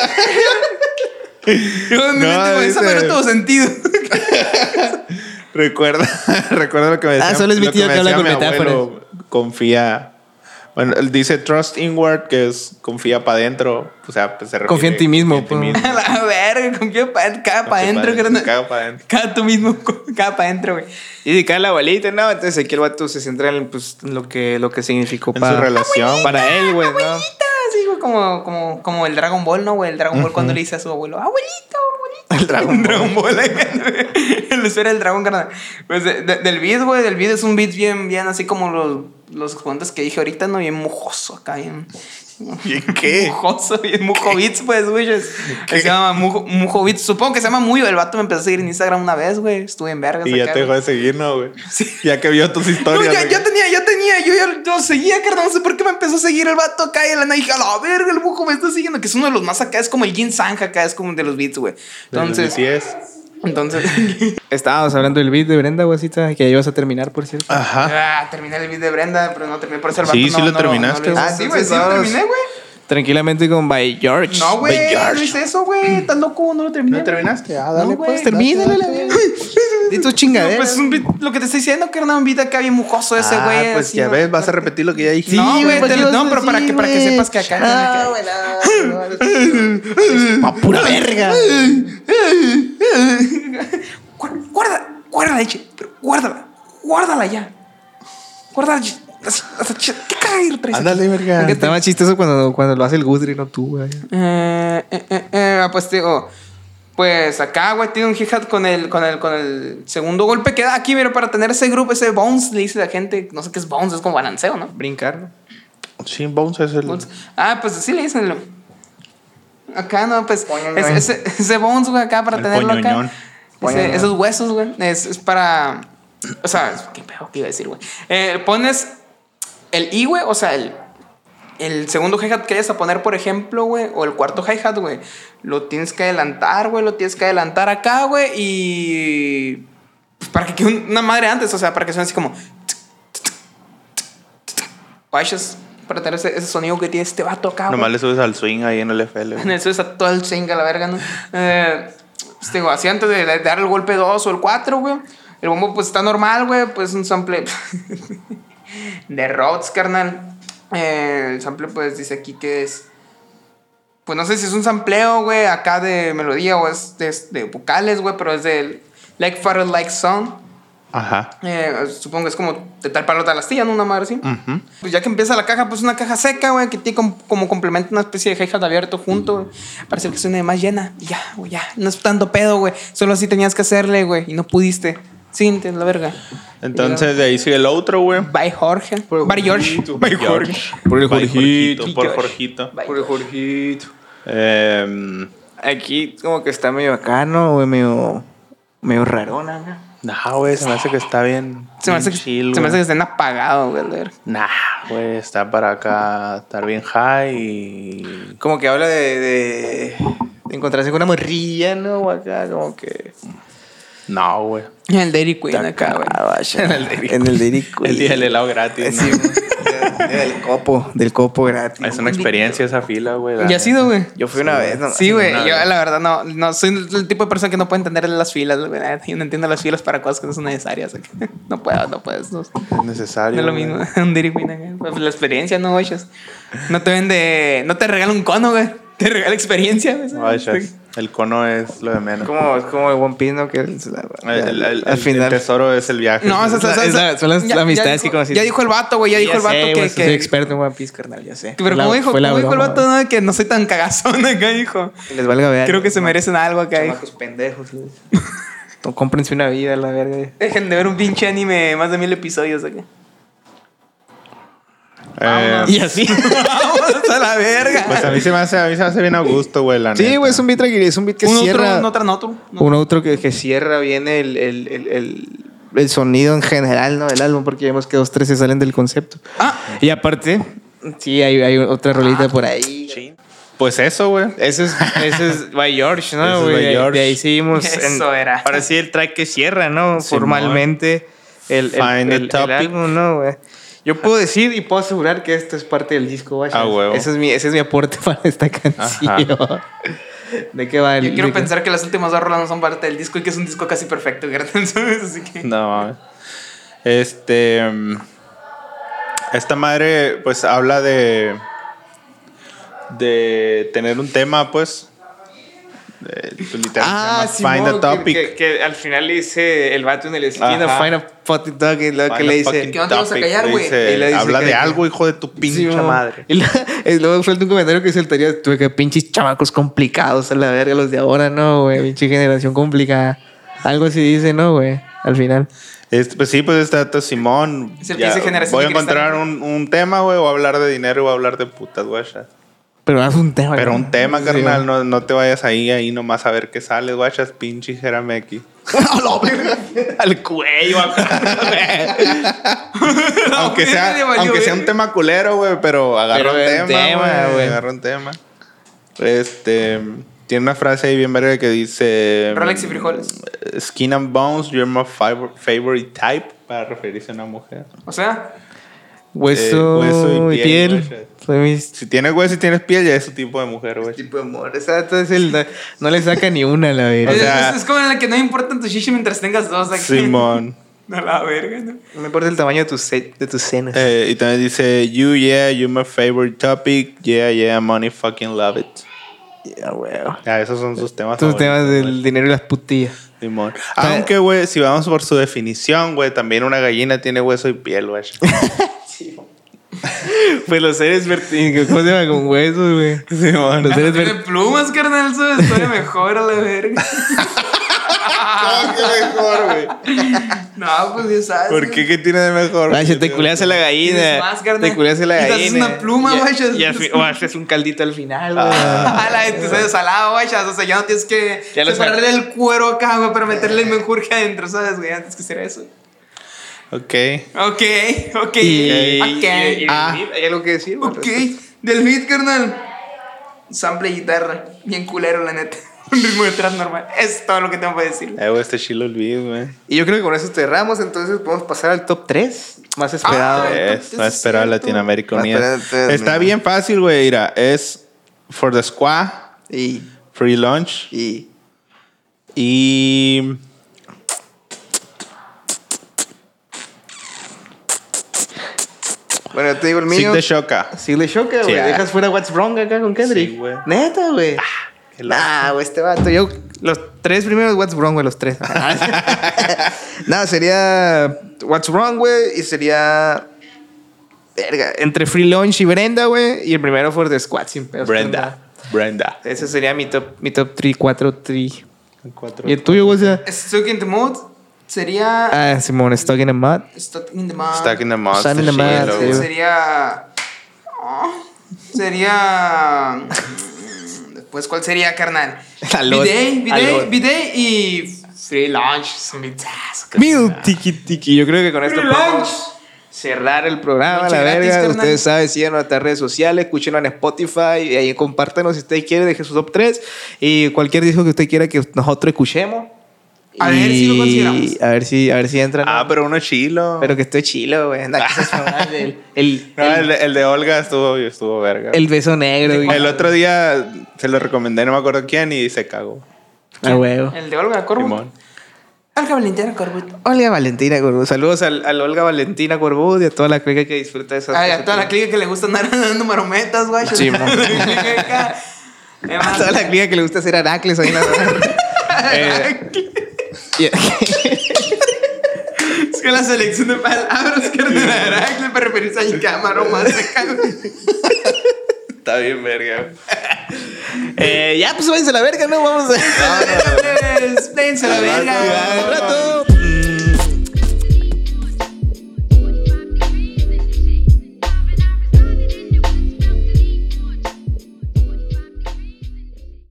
C: Yo, mi
B: No, dice-
C: no era todo sentido.
B: recuerda, recuerda lo que me decía.
A: Ah, solo es mi tío
B: me
A: que habla con metáforas.
B: Confía. Bueno, él dice trust inward, que es confía para adentro. O sea, pues se refiere-
A: Confía en ti mismo,
B: confía en ti
A: pues.
B: mismo.
C: A la verga, confía para cada para adentro.
B: Cada para adentro.
C: Cada tú mismo, cada para adentro, güey.
A: Y de cada la abuelita, ¿no? Entonces aquí el vato se centra en pues, lo, que, lo que significó
B: En
A: para,
B: su relación.
A: para él, güey, ¿no?
C: Así, güey, como, como, como el Dragon Ball, ¿no, güey? El Dragon Ball cuando le dice a su abuelo, abuelito, abuelito.
A: El Dragon
C: Dragon Ball. el esfera del dragón, carnal. Pues de- de- del beat, güey, del beat es un beat bien, bien así como los, los exponentes que dije ahorita, ¿no? Bien mojoso acá, bien...
B: ¿Y qué?
C: Mujoso, bien Mujo Beats, pues, güey. Se llama Mujo, Mujo Beats. Supongo que se llama Muyo. El vato me empezó a seguir en Instagram una vez, güey. Estuve en vergas
B: Y ya te dejó de seguir, ¿no, güey?
C: Sí.
B: Ya que vio tus
C: No,
B: historias.
C: ya, tenía, ya tenía, yo ya lo seguía, carnal, no sé por qué me empezó a seguir el vato acá y la nada dije, a la verga, el bujo me está siguiendo, que es uno de los más acá, es como el Jin Sang acá, es como de los beats, güey. Entonces,
B: Sí es.
C: Entonces,
A: Estábamos hablando del beat de Brenda, güeycita, que ya ibas a terminar, por cierto.
B: Ajá.
C: ah, terminé el beat de Brenda, pero no terminé por eso el vato
B: Sí,
C: no,
B: sí lo
C: no
B: terminaste,
C: no ah, sí, güey, sí lo terminé, güey.
A: Tranquilamente con By George.
C: No, güey, no
A: George.
C: hice eso, güey, estás loco, no lo terminé.
B: ¿No
C: güey.
B: terminaste? Ah,
C: No,
B: dale,
C: güey,
B: pues.
A: Termínale la. Di tu
C: No,
A: chingadera.
C: pues es un beat, lo que te estoy diciendo, carnal, un beat acá bien mujoso ese,
B: Ah,
C: güey.
B: pues
C: así,
B: ya
C: ¿no?
B: ves, vas a repetir lo que ya dijiste.
C: No, güey,
A: ¿por
C: te
A: qué
C: lo-
A: vas
C: no, pero para que- para que
A: güey?
C: sepas que acá-
A: Ah, Pa' pura verga.
C: Guarda, guarda, guárdala, Eche, pero guárdala, guárdala ya. Guárdala, ¿Qué caga traes?
B: Ándale, verga.
A: Está más chistoso cuando, cuando lo hace el Gudri, no tú, güey.
C: Eh, eh, eh, eh, pues te digo, pues acá, güey, tiene un hi-hat con el, con, el, con el segundo golpe que da aquí, mira, para tener ese grupo, ese bounce, le dice la gente, no sé qué es bounce, es como balanceo, ¿no?
A: Brincar, ¿no?
B: Sí, Bones es el.
C: Bounce. Ah, pues sí le dicen. lo- Acá, no, pues ese, ese, ese bounce, güey, acá para
B: El
C: tenerlo acá. Ese- esos huesos, güey, es, es para. O sea, qué pedo que iba a decir, güey. Eh, pones el I, güey, o sea, el, el segundo hi-hat que vayas a poner, por ejemplo, güey, o el cuarto hi-hat, güey, lo tienes que adelantar, güey, lo tienes que adelantar acá, güey, y. pues, para que quede una madre antes, o sea, para que suene así como. Guachos, para tener ese, ese sonido que tiene este vato acá, güey.
B: Nomás le subes al swing ahí en el FL.
C: En eso está todo el swing a la verga, ¿no? Eh, pues, digo, así antes de, de dar el golpe 2 o el 4, güey. El bombo pues está normal, güey. Pues un sample de Rhodes, carnal. Eh, el sample pues dice aquí que es... Pues no sé si es un sampleo, güey, acá de melodía o es de, de vocales, güey, pero es del Like Father Like Son.
B: Ajá.
C: Eh, supongo que es como de tal palo de la astilla, ¿no? Una madre así.
B: Ujú.
C: Pues ya que empieza la caja, pues una caja seca, güey, que tiene como, como complemento una especie de hi-hat abierto junto, güey. Parece que suene más llena. Y ya, güey, ya. No es tanto pedo, güey. Solo así tenías que hacerle, güey. Y no pudiste. Sí, entiendo la verga.
B: Entonces de ahí sigue el otro, güey.
C: Bye, Jorge. Bye, George. Bye, Jorge.
A: Por el
B: Por
A: Jorgito.
B: Jorgito. Por Jorgito.
C: Bye.
A: Por el Jorgito.
B: Em,
A: Aquí como que está medio bacano, güey, medio, medio rarona, ¿no?
B: nah, güey, se me hace que está bien.
C: Se me hace
B: bien
C: que,
B: chill,
C: se me hace
B: güey.
C: que estén apagados, güey.
B: Nah, güey, está para acá, estar bien high y.
A: Como que habla de, de, de encontrarse con una morrilla, ¿no? O acá, como que...
B: No, güey.
C: El Dairy Queen acá, güey.
A: En el Dairy En el Dairy Queen.
B: El día del helado gratis.
A: Sí,
B: ¿no?
A: del copo, del copo gratis.
B: Es una experiencia esa fila, güey.
C: ¿Ya has ido, güey?
A: Yo fui una vez, ¿no?
C: Sí, güey. Yo,
B: vez.
C: la verdad, no, no soy el tipo de persona que no puede entender las filas, güey. Yo no entiendo las filas para cosas que no son necesarias. No puedo, no puedes. No,
B: Es necesario.
C: no es lo mismo. Un Dairy Queen, acá. Pues la experiencia, no, güey. No te vende. No te regala un cono, güey. Te regala experiencia, güey.
B: El cono es lo de menos.
A: Como, es como el One Piece, ¿no? Que es la-
B: El, el- el-
A: al
B: el
A: final...
B: tesoro es el viaje.
C: No, o sea,
A: Es la-
C: o sea,
A: es la- son las
C: ya-
A: amistades
C: ya
A: que
C: dijo-
A: conocí.
C: Ya dijo el vato, güey. Ya dijo el vato
A: sé,
C: que. que
A: Soy experto en One Piece, carnal, ya sé.
C: pero
A: La-
C: como dijo, como dijo el vato,
A: güey.
C: ¿no? Que no soy tan cagazón acá, dijo.
A: Les valga ver.
C: Creo que se merecen algo acá.
A: Chamacos pendejos. cómprense una vida, la verga.
C: Dejen de ver un pinche anime más de mil episodios acá.
B: Eh,
A: Y así.
C: Vamos a la verga.
B: pues a mí se me hace, a mí se me hace bien a gusto, güey, la
A: Sí,
B: neta.
A: güey, es un beat tranquilo, es un beat que
C: un
A: cierra.
C: otro, no traen otro.
A: Un otro que, que cierra bien el, el, el, el, el sonido en general, ¿no? Del álbum, porque vemos que dos, tres se salen del concepto.
C: Ah,
A: Y aparte, sí, hay, hay otra rolita por ahí.
B: Pues eso, güey.
A: Eso es, eso es by George, ¿no?
B: es
A: güey?
B: by
A: De-
B: George.
A: De ahí seguimos.
C: Eso era.
A: Ahora sí, el track que cierra, ¿no? Formalmente el, el,
B: Find a
A: el- el
B: topic.
A: álbum, ¿no, güey? Yo puedo decir y puedo asegurar que esto es parte del disco, güey.
B: Ah, huevo.
A: Ese es mi, ese es mi aporte para esta canción. ¿De qué va? el-
C: yo quiero pensar que las últimas dos rolas no son parte del disco y que es un disco casi perfecto. Así que.
B: No mames. Este. mm, Esta madre, pues habla de. De tener un tema, pues. Literalmente
A: Ah,
B: llama Find a
A: Simón, que-
B: topic.
A: Que, que al final le dice el vato en el esquina,
B: Ajá.
A: find a fucking topic, lo que
B: Find
A: le dice.
C: no te vas a
B: topic.
C: callar, güey.
B: habla de algo, hijo de tu pinche
A: Simón.
B: madre.
A: Y, la- y luego falta un comentario que saltaría, tuve que pinches chamacos complicados a la verga los de ahora, no, güey, pinche generación complicada. Algo así dice, no, güey, al final.
B: Este, pues sí, pues este dato Simón.
C: Es el
B: ya,
C: que dice generación
B: voy a encontrar un, un tema, güey, o hablar de dinero o hablar de putas, güey.
A: Pero haz un tema.
B: Pero un tema,
A: Sí,
B: carnal, no, no te vayas ahí, ahí nomás a ver qué sale, guachas, pinche Jerameki.
A: Al cuello acá,
B: aunque sea, aunque sea un tema culero, güey, pero agarra un tema,
A: tema,
B: güey. Agarra un tema. Este. Tiene una frase ahí bien verga que dice.
C: Rolex y frijoles.
B: Skin and bones, you're my favor- favorite type. Para referirse a una mujer.
C: O sea,
A: Hueso,
B: Eh, hueso y
A: y
B: piel,
A: piel.
B: güey.
A: Soy mi
B: Si tienes hueso y tienes piel, ya es su tipo de mujer, güey.
A: tipo de amor. Exacto, es el. No, le saca ni una a la verga.
B: O sea-
C: es, es como en la que no importa tu shishi mientras tengas dos aquí.
B: Simón.
C: A la verga, ¿no?
A: no me importa el tamaño de tus, de tus senos.
B: Eh, y también dice, you, yeah, you're my favorite topic. Yeah, yeah, money, fucking love it.
A: Ya, güey.
B: Ya, esos son sus temas
A: Tus temas del dinero y las putillas.
B: Simón. Aunque, güey, si vamos por su definición, güey, también una gallina tiene hueso y piel, güey.
A: Pues los seres vertidos, ¿cómo se llama? Con huesos, güey.
B: Simón.
A: Los seres
C: Tiene
A: vertidos.
C: plumas, carnal, su historia mejor a la verga.
B: ¿Cómo que mejor, güey?
C: No, pues ya sabes.
B: ¿Por qué? ¿Qué tiene de mejor?
A: Vaya, te culeas a la gallina.
C: Tienes más, carnal.
A: Te culeas a la
C: Y te
A: gallina.
C: haces una pluma,
A: Y-
C: vaya.
A: Y o haces un caldito al final, güey.
C: A la gente se salado, guayas. O sea, ya no tienes que
A: Ya
C: separarle el cuero acá, güey, para meterle el menjurje adentro, ¿sabes, güey? Antes que hacer eso.
B: Ok.
C: Ok, ok.
A: Y,
C: ok.
A: y- y-
B: Ah.
A: ¿Hay algo que decir? güey?
C: ok. Del beat, carnal. Sample y guitarra. Bien culero, la neta. Un ritmo de trap normal. Es todo lo que tengo para decir.
B: Eh, güey, este chilo el beat, güey.
A: Y yo creo que con eso cerramos, entonces podemos pasar al top 3 más esperado.
C: Ah,
B: Es,
C: sí,
B: va a
C: es
B: esperar
C: cierto.
B: Latinoamérica Unida. Está
A: mira.
B: bien fácil, güey. Mira, es For the Squad,
A: Y,
B: Free Lunch
A: y
B: y.
A: bueno, te digo el
B: Sig
A: mío.
B: de Shoka.
A: Sí le choca, güey.
B: Sí, ah.
A: Dejas fuera What's Wrong acá con Kendrick.
B: Sí, güey.
A: Neta, güey.
B: loco.
A: nah, güey, este vato. Yo, los tres primeros What's Wrong, güey, los tres. no, sería What's Wrong, güey, y sería. Verga, entre Free Lunch y Brenda, güey. Y el primero fue The Squad, sin pedos.
B: Brenda. Brenda.
A: Ese sería mi top, mi top 3, 4, 3.
B: Cuatro.
A: ¿Y el tuyo, güey?
C: Stuck in the Mood sería.
A: Ah, Simón, Stuck in a Mud.
C: Stuck in the Mood.
B: Stuck in the Mud.
A: Stuck in the Mud.
C: Sería. ah, sería. mm, Después, ¿cuál sería, carnal? Bidet. Bidet, Bidet y Free Lunch.
A: Mil tiki tiki. Yo creo que con esto
C: Free lunch.
A: cerrar el programa,
C: Lunch
A: la
C: gratis,
A: verga.
C: carnal.
A: Ustedes saben, sigan nuestras redes sociales, escúchenos en Spotify, y ahí compártanos si usted quiere, deje su top 3 y cualquier disco que usted quiera que nosotros escuchemos.
C: A ver si lo consideramos.
A: A ver si, a ver si entra.
B: Ah,
A: ¿no?
B: pero uno chilo.
A: Pero que estoy chilo, güey. Anda, el, el,
B: No,
A: el-
B: el, de, Olga estuvo, estuvo verga.
A: el beso negro, güey.
B: El otro día se lo recomendé, no me acuerdo quién, y se cagó.
A: Ah, huevo.
C: El de Olga.
B: Simón.
C: Olga Valentina Corbut.
A: Olga Valentina Corbut. Saludos al, al Olga Valentina Corbut y a toda la clica que disfruta de esas
C: Ay, a toda la clica que le gusta andar dando marometas, güey.
A: Sí. A toda la clica que le gusta hacer aracles ahí en la eh,
C: Es que la selección de palabras que de Heracle para referirse a cámara más.
B: Está bien verga.
A: eh, ya, pues váyanse a la verga, ¿no? Vamos a...
C: A la verga.
A: Al rato.